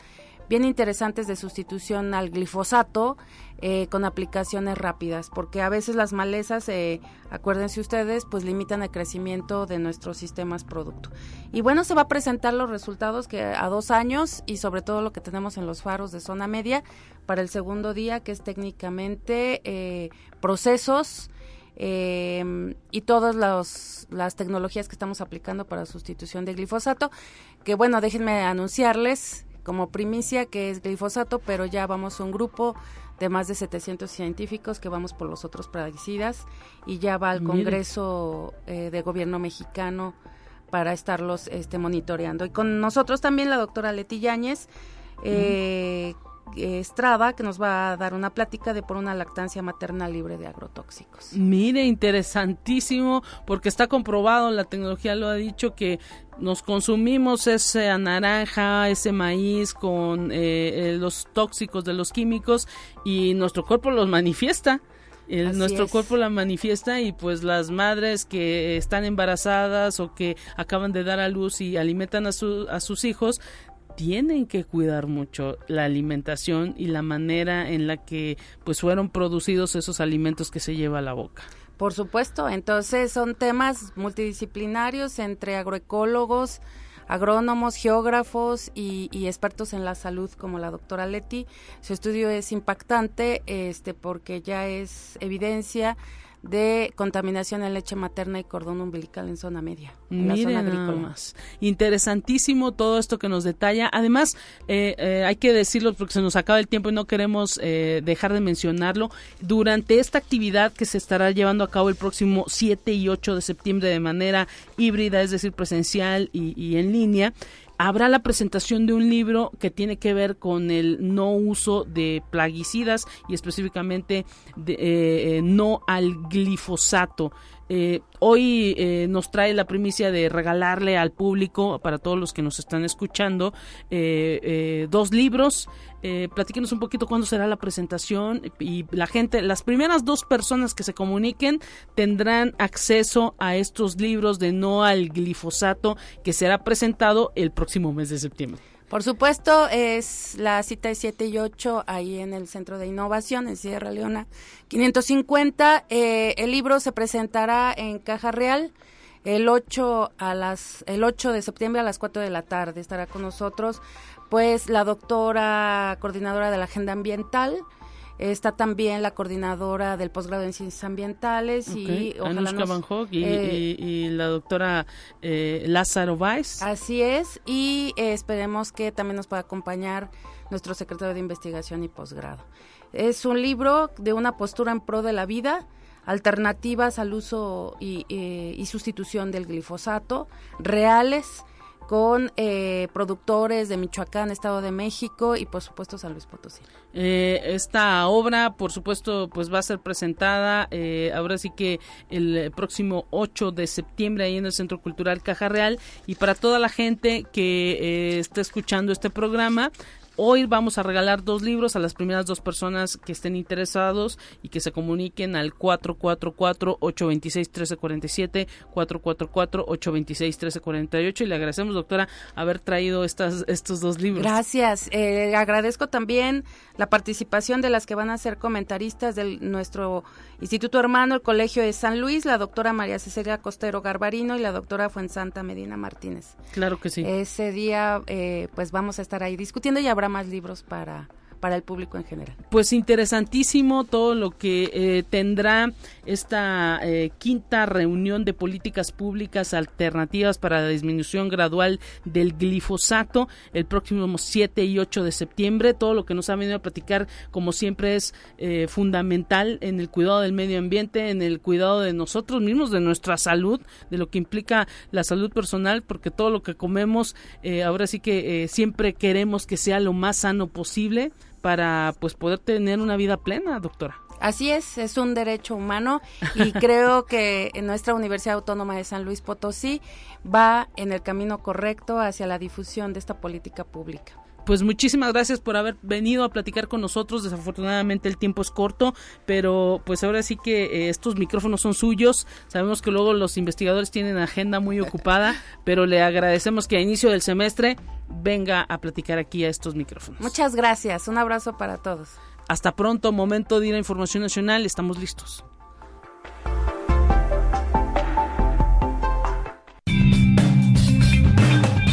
bien interesantes de sustitución al glifosato eh, con aplicaciones rápidas, porque a veces las malezas, eh, acuérdense ustedes, pues limitan el crecimiento de nuestros sistemas producto. Y bueno, se va a presentar los resultados que a dos años y sobre todo lo que tenemos en los faros de zona media para el segundo día, que es técnicamente eh, procesos. Y todas las tecnologías que estamos aplicando para sustitución de glifosato, que bueno, déjenme anunciarles como primicia que es glifosato, pero ya vamos a un grupo de más de 700 científicos que vamos por los otros plaguicidas y ya va al Congreso eh, de Gobierno mexicano para estarlos este, monitoreando. Y con nosotros también la doctora Leti Yáñez, eh, Estrada, que nos va a dar una plática de por una lactancia materna libre de agrotóxicos. Mire, interesantísimo, porque está comprobado, la tecnología lo ha dicho, que nos consumimos esa naranja, ese maíz con eh, los tóxicos de los químicos y nuestro cuerpo los manifiesta. El, nuestro es. cuerpo la manifiesta y pues las madres que están embarazadas o que acaban de dar a luz y alimentan a, su, a sus hijos tienen que cuidar mucho la alimentación y la manera en la que pues fueron producidos esos alimentos que se lleva a la boca. Por supuesto, entonces son temas multidisciplinarios entre agroecólogos, agrónomos, geógrafos y, y, expertos en la salud como la doctora Leti. Su estudio es impactante este, porque ya es evidencia de contaminación en leche materna y cordón umbilical en zona media, en Miren la zona agrícola. Más. Interesantísimo todo esto que nos detalla. Además, eh, eh, hay que decirlo porque se nos acaba el tiempo y no queremos eh, dejar de mencionarlo. Durante esta actividad que se estará llevando a cabo el próximo 7 y 8 de septiembre de manera híbrida, es decir, presencial y, y en línea, habrá la presentación de un libro que tiene que ver con el no uso de plaguicidas y específicamente de, eh, no al glifosato. Eh, hoy eh, nos trae la primicia de regalarle al público, para todos los que nos están escuchando, eh, dos libros. platíquenos un poquito cuándo será la presentación y la gente, las primeras dos personas que se comuniquen tendrán acceso a estos libros de no al glifosato que será presentado el próximo mes de septiembre. Por supuesto, es la cita de 7 y 8 ahí en el Centro de Innovación, en Sierra Leona 550. Eh, el libro se presentará en Caja Real el 8, a las, el 8 de septiembre a las 4 de la tarde. Estará con nosotros pues la doctora coordinadora de la Agenda Ambiental, Está también la coordinadora del posgrado en ciencias ambientales okay. y ojalá nos, Van Hock y, eh, y, y, la doctora eh, Lázaro Weiss. Así es, y eh, esperemos que también nos pueda acompañar nuestro secretario de investigación y posgrado. Es un libro de una postura en pro de la vida, alternativas al uso y, y sustitución del glifosato, reales con eh, productores de Michoacán, Estado de México y por supuesto San Luis Potosí. Eh, esta obra, por supuesto, pues va a ser presentada eh, ahora sí que el próximo 8 de septiembre ahí en el Centro Cultural Caja Real y para toda la gente que está escuchando este programa, Hoy vamos a regalar dos libros a las primeras dos personas que estén interesados y que se comuniquen al 444-826-1347, 444-826-1348 y le agradecemos, doctora, haber traído estas, estos dos libros. Gracias. Eh, agradezco también la participación de las que van a ser comentaristas de nuestro Instituto Hermano, el Colegio de San Luis, la doctora María Cecilia Costero Garbarino y la doctora Fuensanta Medina Martínez. Claro que sí. Ese día, eh, pues vamos a estar ahí discutiendo y habrá más libros para para el público en general. Pues interesantísimo todo lo que eh, tendrá esta eh, quinta reunión de políticas públicas alternativas para la disminución gradual del glifosato el próximo 7 y 8 de septiembre. Todo lo que nos ha venido a platicar, como siempre, es eh, fundamental en el cuidado del medio ambiente, en el cuidado de nosotros mismos, de nuestra salud, de lo que implica la salud personal, porque todo lo que comemos, ahora sí que siempre queremos que sea lo más sano posible para pues poder tener una vida plena, doctora. Así es, es un derecho humano y creo que en nuestra Universidad Autónoma de San Luis Potosí va en el camino correcto hacia la difusión de esta política pública. Pues muchísimas gracias por haber venido a platicar con nosotros. Desafortunadamente el tiempo es corto, pero pues ahora sí que eh, estos micrófonos son suyos. Sabemos que luego los investigadores tienen agenda muy ocupada, pero le agradecemos que a inicio del semestre venga a platicar aquí a estos micrófonos. Muchas gracias. Un abrazo para todos. Hasta pronto, momento de ir a Información Nacional. Estamos listos.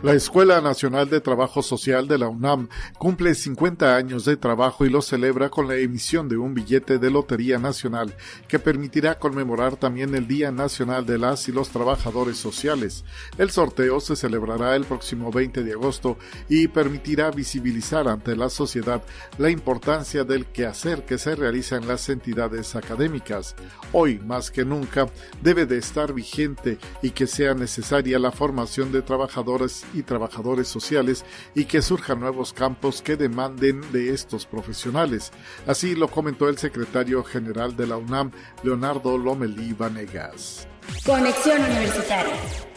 La Escuela Nacional de Trabajo Social de la UNAM cumple 50 años de trabajo y lo celebra con la emisión de un billete de Lotería Nacional que permitirá conmemorar también el Día Nacional de las y los Trabajadores Sociales. El sorteo se celebrará el próximo 20 de agosto y permitirá visibilizar ante la sociedad la importancia del quehacer que se realiza en las entidades académicas. Hoy, más que nunca, debe de estar vigente y que sea necesaria la formación de trabajadores y trabajadores sociales y que surjan nuevos campos que demanden de estos profesionales. Así lo comentó el secretario general de la UNAM, Leonardo Lomelí Vanegas. Conexión Universitaria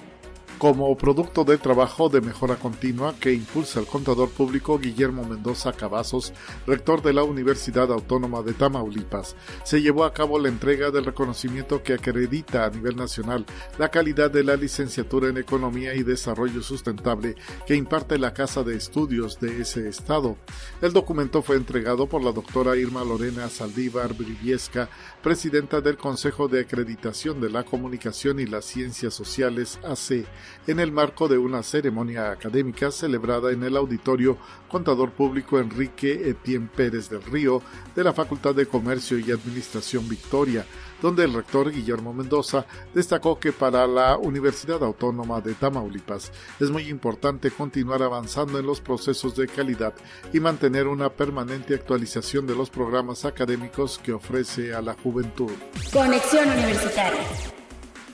como producto del trabajo de mejora continua que impulsa el contador público Guillermo Mendoza Cavazos, rector de la Universidad Autónoma de Tamaulipas, se llevó a cabo la entrega del reconocimiento que acredita a nivel nacional la calidad de la licenciatura en Economía y Desarrollo Sustentable que imparte la Casa de Estudios de ese estado. El documento fue entregado por la doctora Irma Lorena Saldívar Briviesca, presidenta del Consejo de Acreditación de la Comunicación y las Ciencias Sociales, AC, en el marco de una ceremonia académica celebrada en el auditorio Contador Público Enrique Etienne Pérez del Río de la Facultad de Comercio y Administración Victoria, donde el rector Guillermo Mendoza destacó que para la Universidad Autónoma de Tamaulipas es muy importante continuar avanzando en los procesos de calidad y mantener una permanente actualización de los programas académicos que ofrece a la juventud. Conexión Universitaria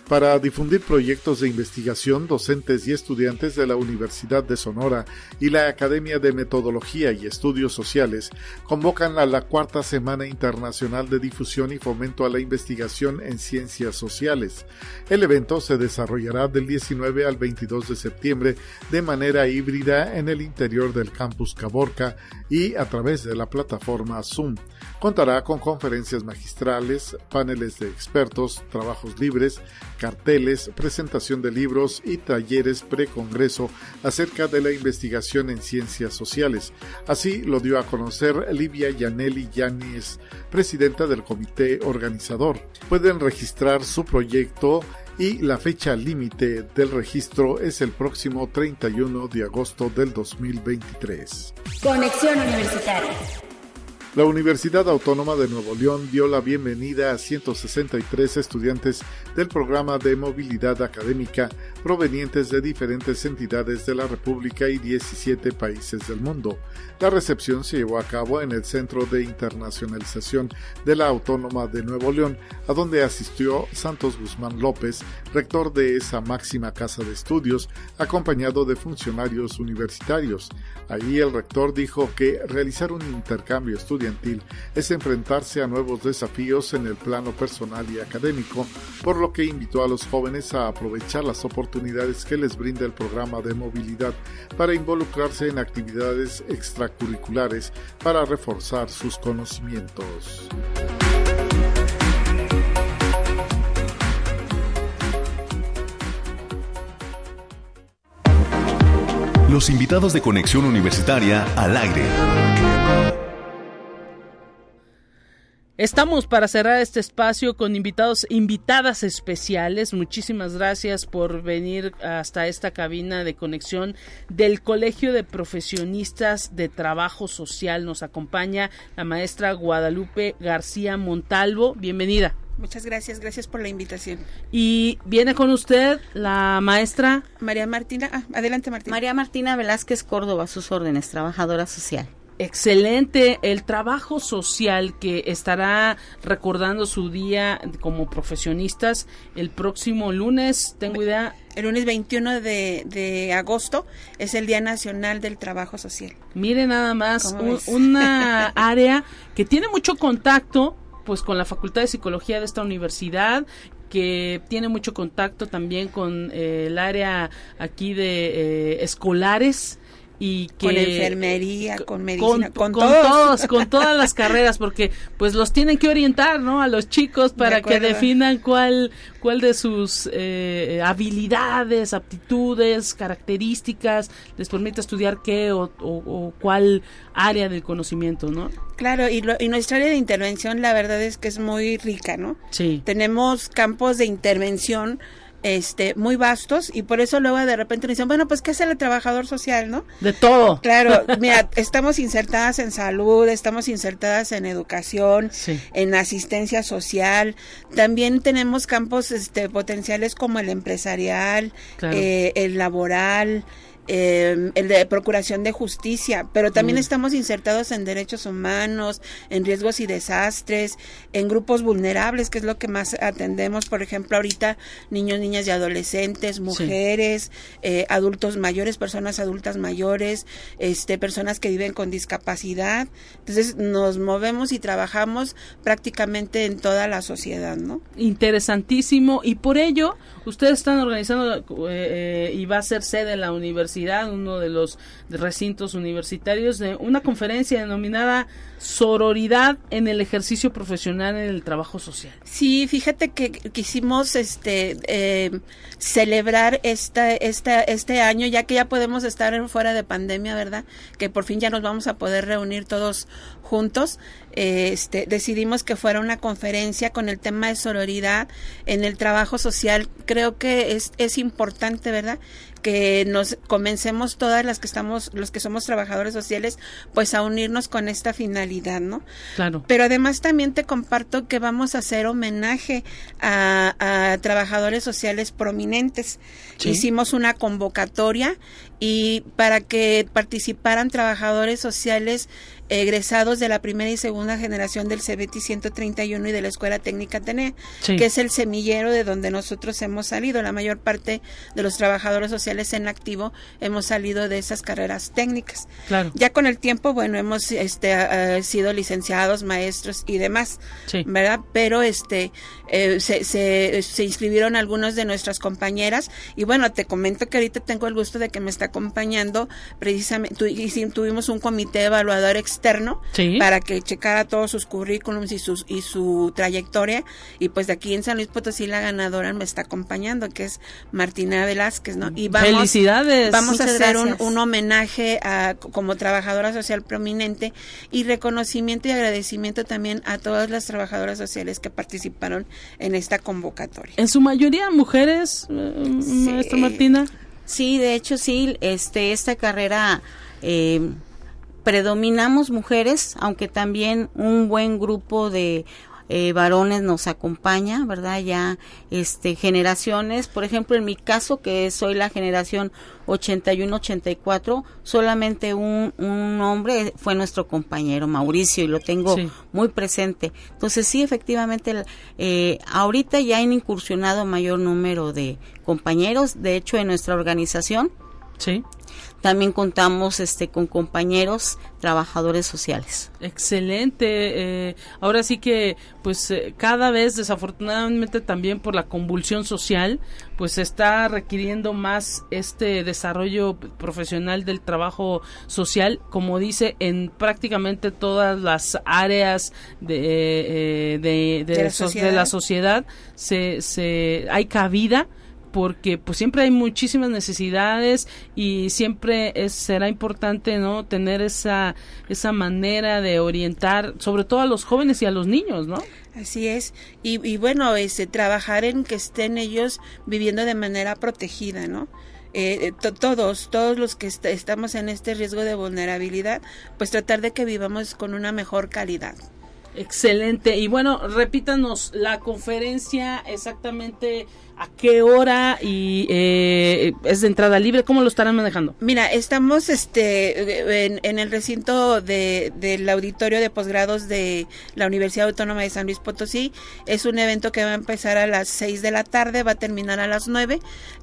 para difundir proyectos de investigación, docentes y estudiantes de la Universidad de Sonora y la Academia de Metodología y Estudios Sociales convocan a la cuarta Semana Internacional de Difusión y Fomento a la Investigación en Ciencias Sociales. El evento se desarrollará del 19 al 22 de septiembre de manera híbrida en el interior del campus Caborca y a través de la plataforma Zoom. Contará con conferencias magistrales, paneles de expertos, trabajos libres, carteles, presentación de libros y talleres pre-congreso acerca de la investigación en ciencias sociales. Así lo dio a conocer Livia Yaneli Yanis, presidenta del comité organizador. Pueden registrar su proyecto y la fecha límite del registro es el próximo 31 de agosto del 2023. Conexión Universitaria. La Universidad Autónoma de Nuevo León dio la bienvenida a 163 estudiantes del programa de movilidad académica provenientes de diferentes entidades de la República y 17 países del mundo. La recepción se llevó a cabo en el Centro de Internacionalización de la Autónoma de Nuevo León, a donde asistió Santos Guzmán López, rector de esa máxima casa de estudios, acompañado de funcionarios universitarios. Allí el rector dijo que realizar un intercambio estudiantil es enfrentarse a nuevos desafíos en el plano personal y académico, por lo que invitó a los jóvenes a aprovechar las oportunidades que les brinda el programa de movilidad para involucrarse en actividades extracurriculares para reforzar sus conocimientos. Los invitados de Conexión Universitaria al aire. Estamos para cerrar este espacio con invitados, invitadas especiales. Muchísimas gracias por venir hasta esta cabina de conexión del Colegio de Profesionistas de Trabajo Social. Nos acompaña la maestra Guadalupe García Montalvo. Bienvenida. Muchas gracias, gracias por la invitación. Y viene con usted la maestra María Martina. Ah, adelante, Martina. María Martina Velázquez Córdoba, sus órdenes, trabajadora social. Excelente, el trabajo social que estará recordando su día como profesionistas el próximo lunes, tengo idea. El lunes 21 de, de agosto es el Día Nacional del Trabajo Social. Mire nada más, una área que tiene mucho contacto pues con la Facultad de Psicología de esta universidad que tiene mucho contacto también con eh, el área aquí de eh, escolares y que con enfermería, con medicina, con, todos. con todas las carreras, porque pues los tienen que orientar, ¿no? A los chicos para que definan cuál cuál de sus eh, habilidades, aptitudes, características les permite estudiar qué o, o, cuál área del conocimiento, ¿no? Claro, y, y nuestra área de intervención, la verdad es que es muy rica, ¿no? Sí. Tenemos campos de intervención este, muy vastos y por eso luego de repente nos dicen, bueno, pues ¿qué hace el trabajador social, no? De todo. Claro, mira, estamos insertadas en salud, estamos insertadas en educación, en asistencia social, también tenemos campos este, potenciales como el empresarial, eh, el laboral, eh, el de procuración de justicia, pero también mm. estamos insertados en derechos humanos, en riesgos y desastres, en grupos vulnerables, que es lo que más atendemos, por ejemplo, ahorita niños, niñas y adolescentes, mujeres, eh, adultos mayores, personas adultas mayores, este, personas que viven con discapacidad. Entonces nos movemos y trabajamos prácticamente en toda la sociedad, ¿no? Interesantísimo y por ello ustedes están organizando eh, y va a ser sede en la universidad uno de los recintos universitarios, de una conferencia denominada Sororidad en el ejercicio profesional en el trabajo social. Sí, fíjate que quisimos este eh, celebrar esta, esta, este año, ya que ya podemos estar fuera de pandemia, ¿verdad? Que por fin ya nos vamos a poder reunir todos juntos. este, decidimos que fuera una conferencia con el tema de sororidad en el trabajo social. Creo que es, es importante, ¿verdad? Que nos comencemos todas las que estamos, los que somos trabajadores sociales, pues a unirnos con esta finalidad, ¿no? Claro. Pero además también te comparto que vamos a hacer homenaje a, trabajadores sociales prominentes. Hicimos una convocatoria y para que participaran trabajadores sociales egresados de la primera y segunda generación del CBT 131 y de la Escuela Técnica TENE, que es el semillero de donde nosotros hemos salido. La mayor parte de los trabajadores sociales en activo hemos salido de esas carreras técnicas. Claro. Ya con el tiempo, bueno, hemos este, sido licenciados, maestros y demás, ¿verdad? Pero este eh, se, se, se inscribieron algunos de nuestras compañeras y bueno, te comento que ahorita tengo el gusto de que me está acompañando precisamente, tuvimos un comité evaluador externo para que checara todos sus currículums y, sus, y su trayectoria y pues de aquí en San Luis Potosí la ganadora me está acompañando que es Martina Velázquez, ¿no? Y vamos, Felicidades. Vamos a hacer un, un, homenaje a, como trabajadora social prominente y reconocimiento y agradecimiento también a todas las trabajadoras sociales que participaron en esta convocatoria. En su mayoría mujeres, eh, maestra Martina. Sí, de hecho sí, este, esta carrera eh, predominamos mujeres, aunque también un buen grupo de eh, varones nos acompaña, ¿verdad? Ya este generaciones, por ejemplo, en mi caso que soy la generación 81-84, solamente un, un hombre fue nuestro compañero Mauricio y lo tengo muy presente. Entonces sí, efectivamente, eh, ahorita ya han incursionado mayor número de compañeros, de hecho en nuestra organización Sí. También contamos este con compañeros trabajadores sociales. Excelente. Eh, ahora sí que, pues, eh, cada vez, desafortunadamente, también por la convulsión social, pues se está requiriendo más este desarrollo profesional del trabajo social, como dice, en prácticamente todas las áreas de, eh, de, de, de la sociedad se, se hay cabida porque pues siempre hay muchísimas necesidades y siempre es, será importante no tener esa esa manera de orientar sobre todo a los jóvenes y a los niños no así es y, y bueno este trabajar en que estén ellos viviendo de manera protegida no eh, todos, todos los que estamos en este riesgo de vulnerabilidad, pues tratar de que vivamos con una mejor calidad. Excelente. Y bueno, repítanos la conferencia exactamente ¿A qué hora y eh, es de entrada libre? ¿Cómo lo estarán manejando? Mira, estamos este en, el recinto de, del auditorio de posgrados de la Universidad Autónoma de San Luis Potosí. Es un evento que va a empezar a las 6 de la tarde, va a terminar a las 9.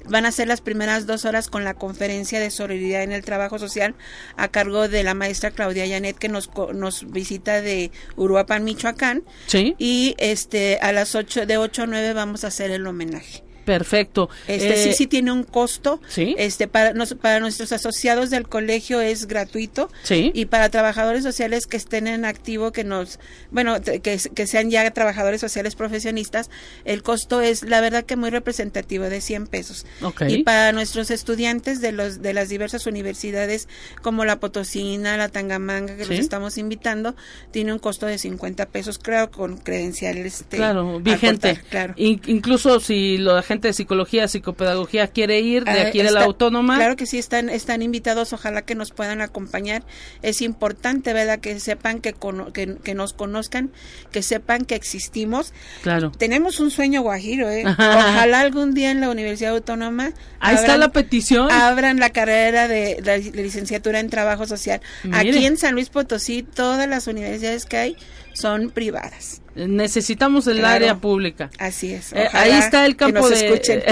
Van a ser las primeras dos horas con la conferencia de solidaridad en el trabajo social a cargo de la maestra Claudia Yanet que nos, nos visita de Uruapan, Michoacán. Sí. Y este a las 8 de 8 a 9 vamos a hacer el homenaje. Perfecto. Este sí, eh, sí tiene un costo. Sí. Este para, para nuestros asociados del colegio es gratuito. Sí. Y para trabajadores sociales que estén en activo, que nos, bueno, que, que sean ya trabajadores sociales profesionistas, el costo es, la verdad que muy representativo de 100 pesos. Okay. Y para nuestros estudiantes de los de las diversas universidades como la Potosina, la Tangamanga, que los estamos invitando, tiene un costo de 50 pesos, creo, con credenciales. Este, claro, vigente. claro. incluso si la gente de psicología, psicopedagogía quiere ir de aquí de la autónoma. Claro que sí, están, están invitados, ojalá que nos puedan acompañar. Es importante, ¿verdad? Que sepan que, que, nos conozcan, que sepan que existimos. Claro. Tenemos un sueño guajiro, ¿eh? Ojalá algún día en la Universidad Autónoma. Ahí está la petición. Abran la carrera de, la licenciatura en trabajo social. Aquí en San Luis Potosí, todas las universidades que hay son privadas. Necesitamos el área pública. Así es. Eh, ahí está el campo de.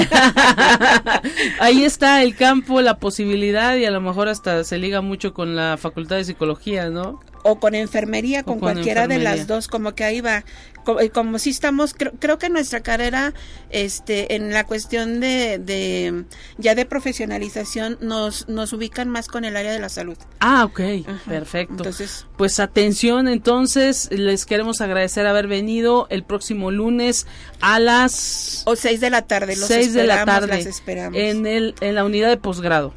ahí está el campo, la posibilidad y a lo mejor hasta se liga mucho con la Facultad de Psicología, ¿no? O con enfermería, con, cualquiera de las dos, como que ahí va. Eh, como, si estamos, creo, que nuestra carrera, este, en la cuestión de, de, ya de profesionalización, nos, nos ubican más con el área de la salud. Ah, ok, perfecto. Entonces, pues atención, entonces, les queremos agradecer haber venido el próximo lunes a las... O seis de la tarde, los seis de la tarde. Las esperamos. En, el, en la unidad de posgrado.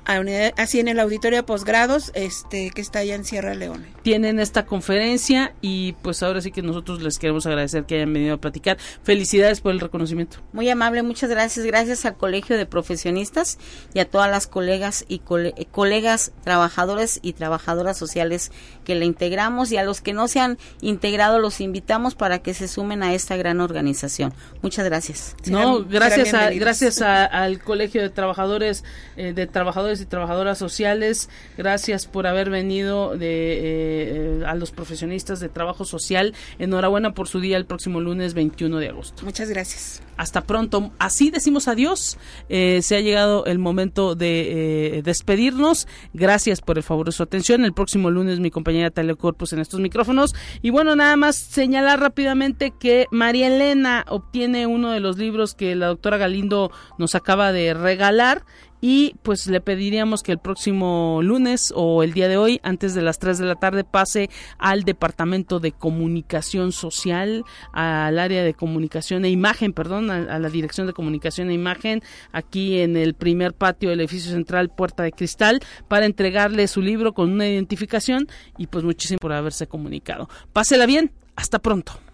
así en el auditorio de posgrados, este, que está allá en Sierra Leone. Tienen esta conferencia y pues ahora sí que nosotros les queremos agradecer que hayan venido a platicar. Felicidades por el reconocimiento. Muy amable, muchas gracias. Gracias al Colegio de Profesionistas y a todas las colegas y colegas trabajadores y trabajadoras sociales que le integramos y a los que no se han integrado los invitamos para que se sumen a esta gran organización. Muchas gracias. No, gracias a, gracias al Colegio de Trabajadores eh, de Trabajadores y Trabajadoras Sociales. Gracias por haber venido de eh, a los profesionistas de trabajo social. Enhorabuena por su día el próximo lunes 21 de agosto. Muchas gracias. Hasta pronto. Así decimos adiós. Eh, se ha llegado el momento de eh, despedirnos. Gracias por el favor de su atención. El próximo lunes mi compañera Telecorpus en estos micrófonos. Y bueno, nada más señalar rápidamente que María Elena obtiene uno de los libros que la doctora Galindo nos acaba de regalar y pues le pediríamos que el próximo lunes o el día de hoy, antes de las 3 de la tarde, pase al Departamento de Comunicación Social, al área de comunicación e imagen, perdón, a, la Dirección de Comunicación e Imagen, aquí en el primer patio del edificio central Puerta de Cristal, para entregarle su libro con una identificación y pues muchísimo por haberse comunicado. Pásela bien, hasta pronto.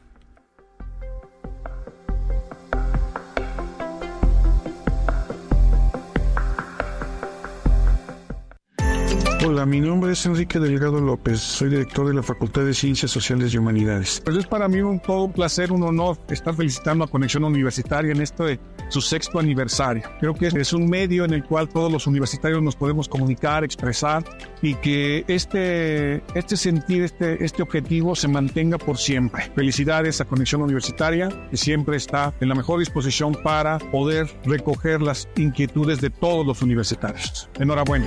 Hola, mi nombre es Enrique Delgado López, soy director de la Facultad de Ciencias Sociales y Humanidades. Pues es para mí un, todo un placer, un honor estar felicitando a Conexión Universitaria en este su sexto aniversario. Creo que es un medio en el cual todos los universitarios nos podemos comunicar, expresar y que este, este sentir, este, este objetivo se mantenga por siempre. Felicidades a Conexión Universitaria, que siempre está en la mejor disposición para poder recoger las inquietudes de todos los universitarios. Enhorabuena.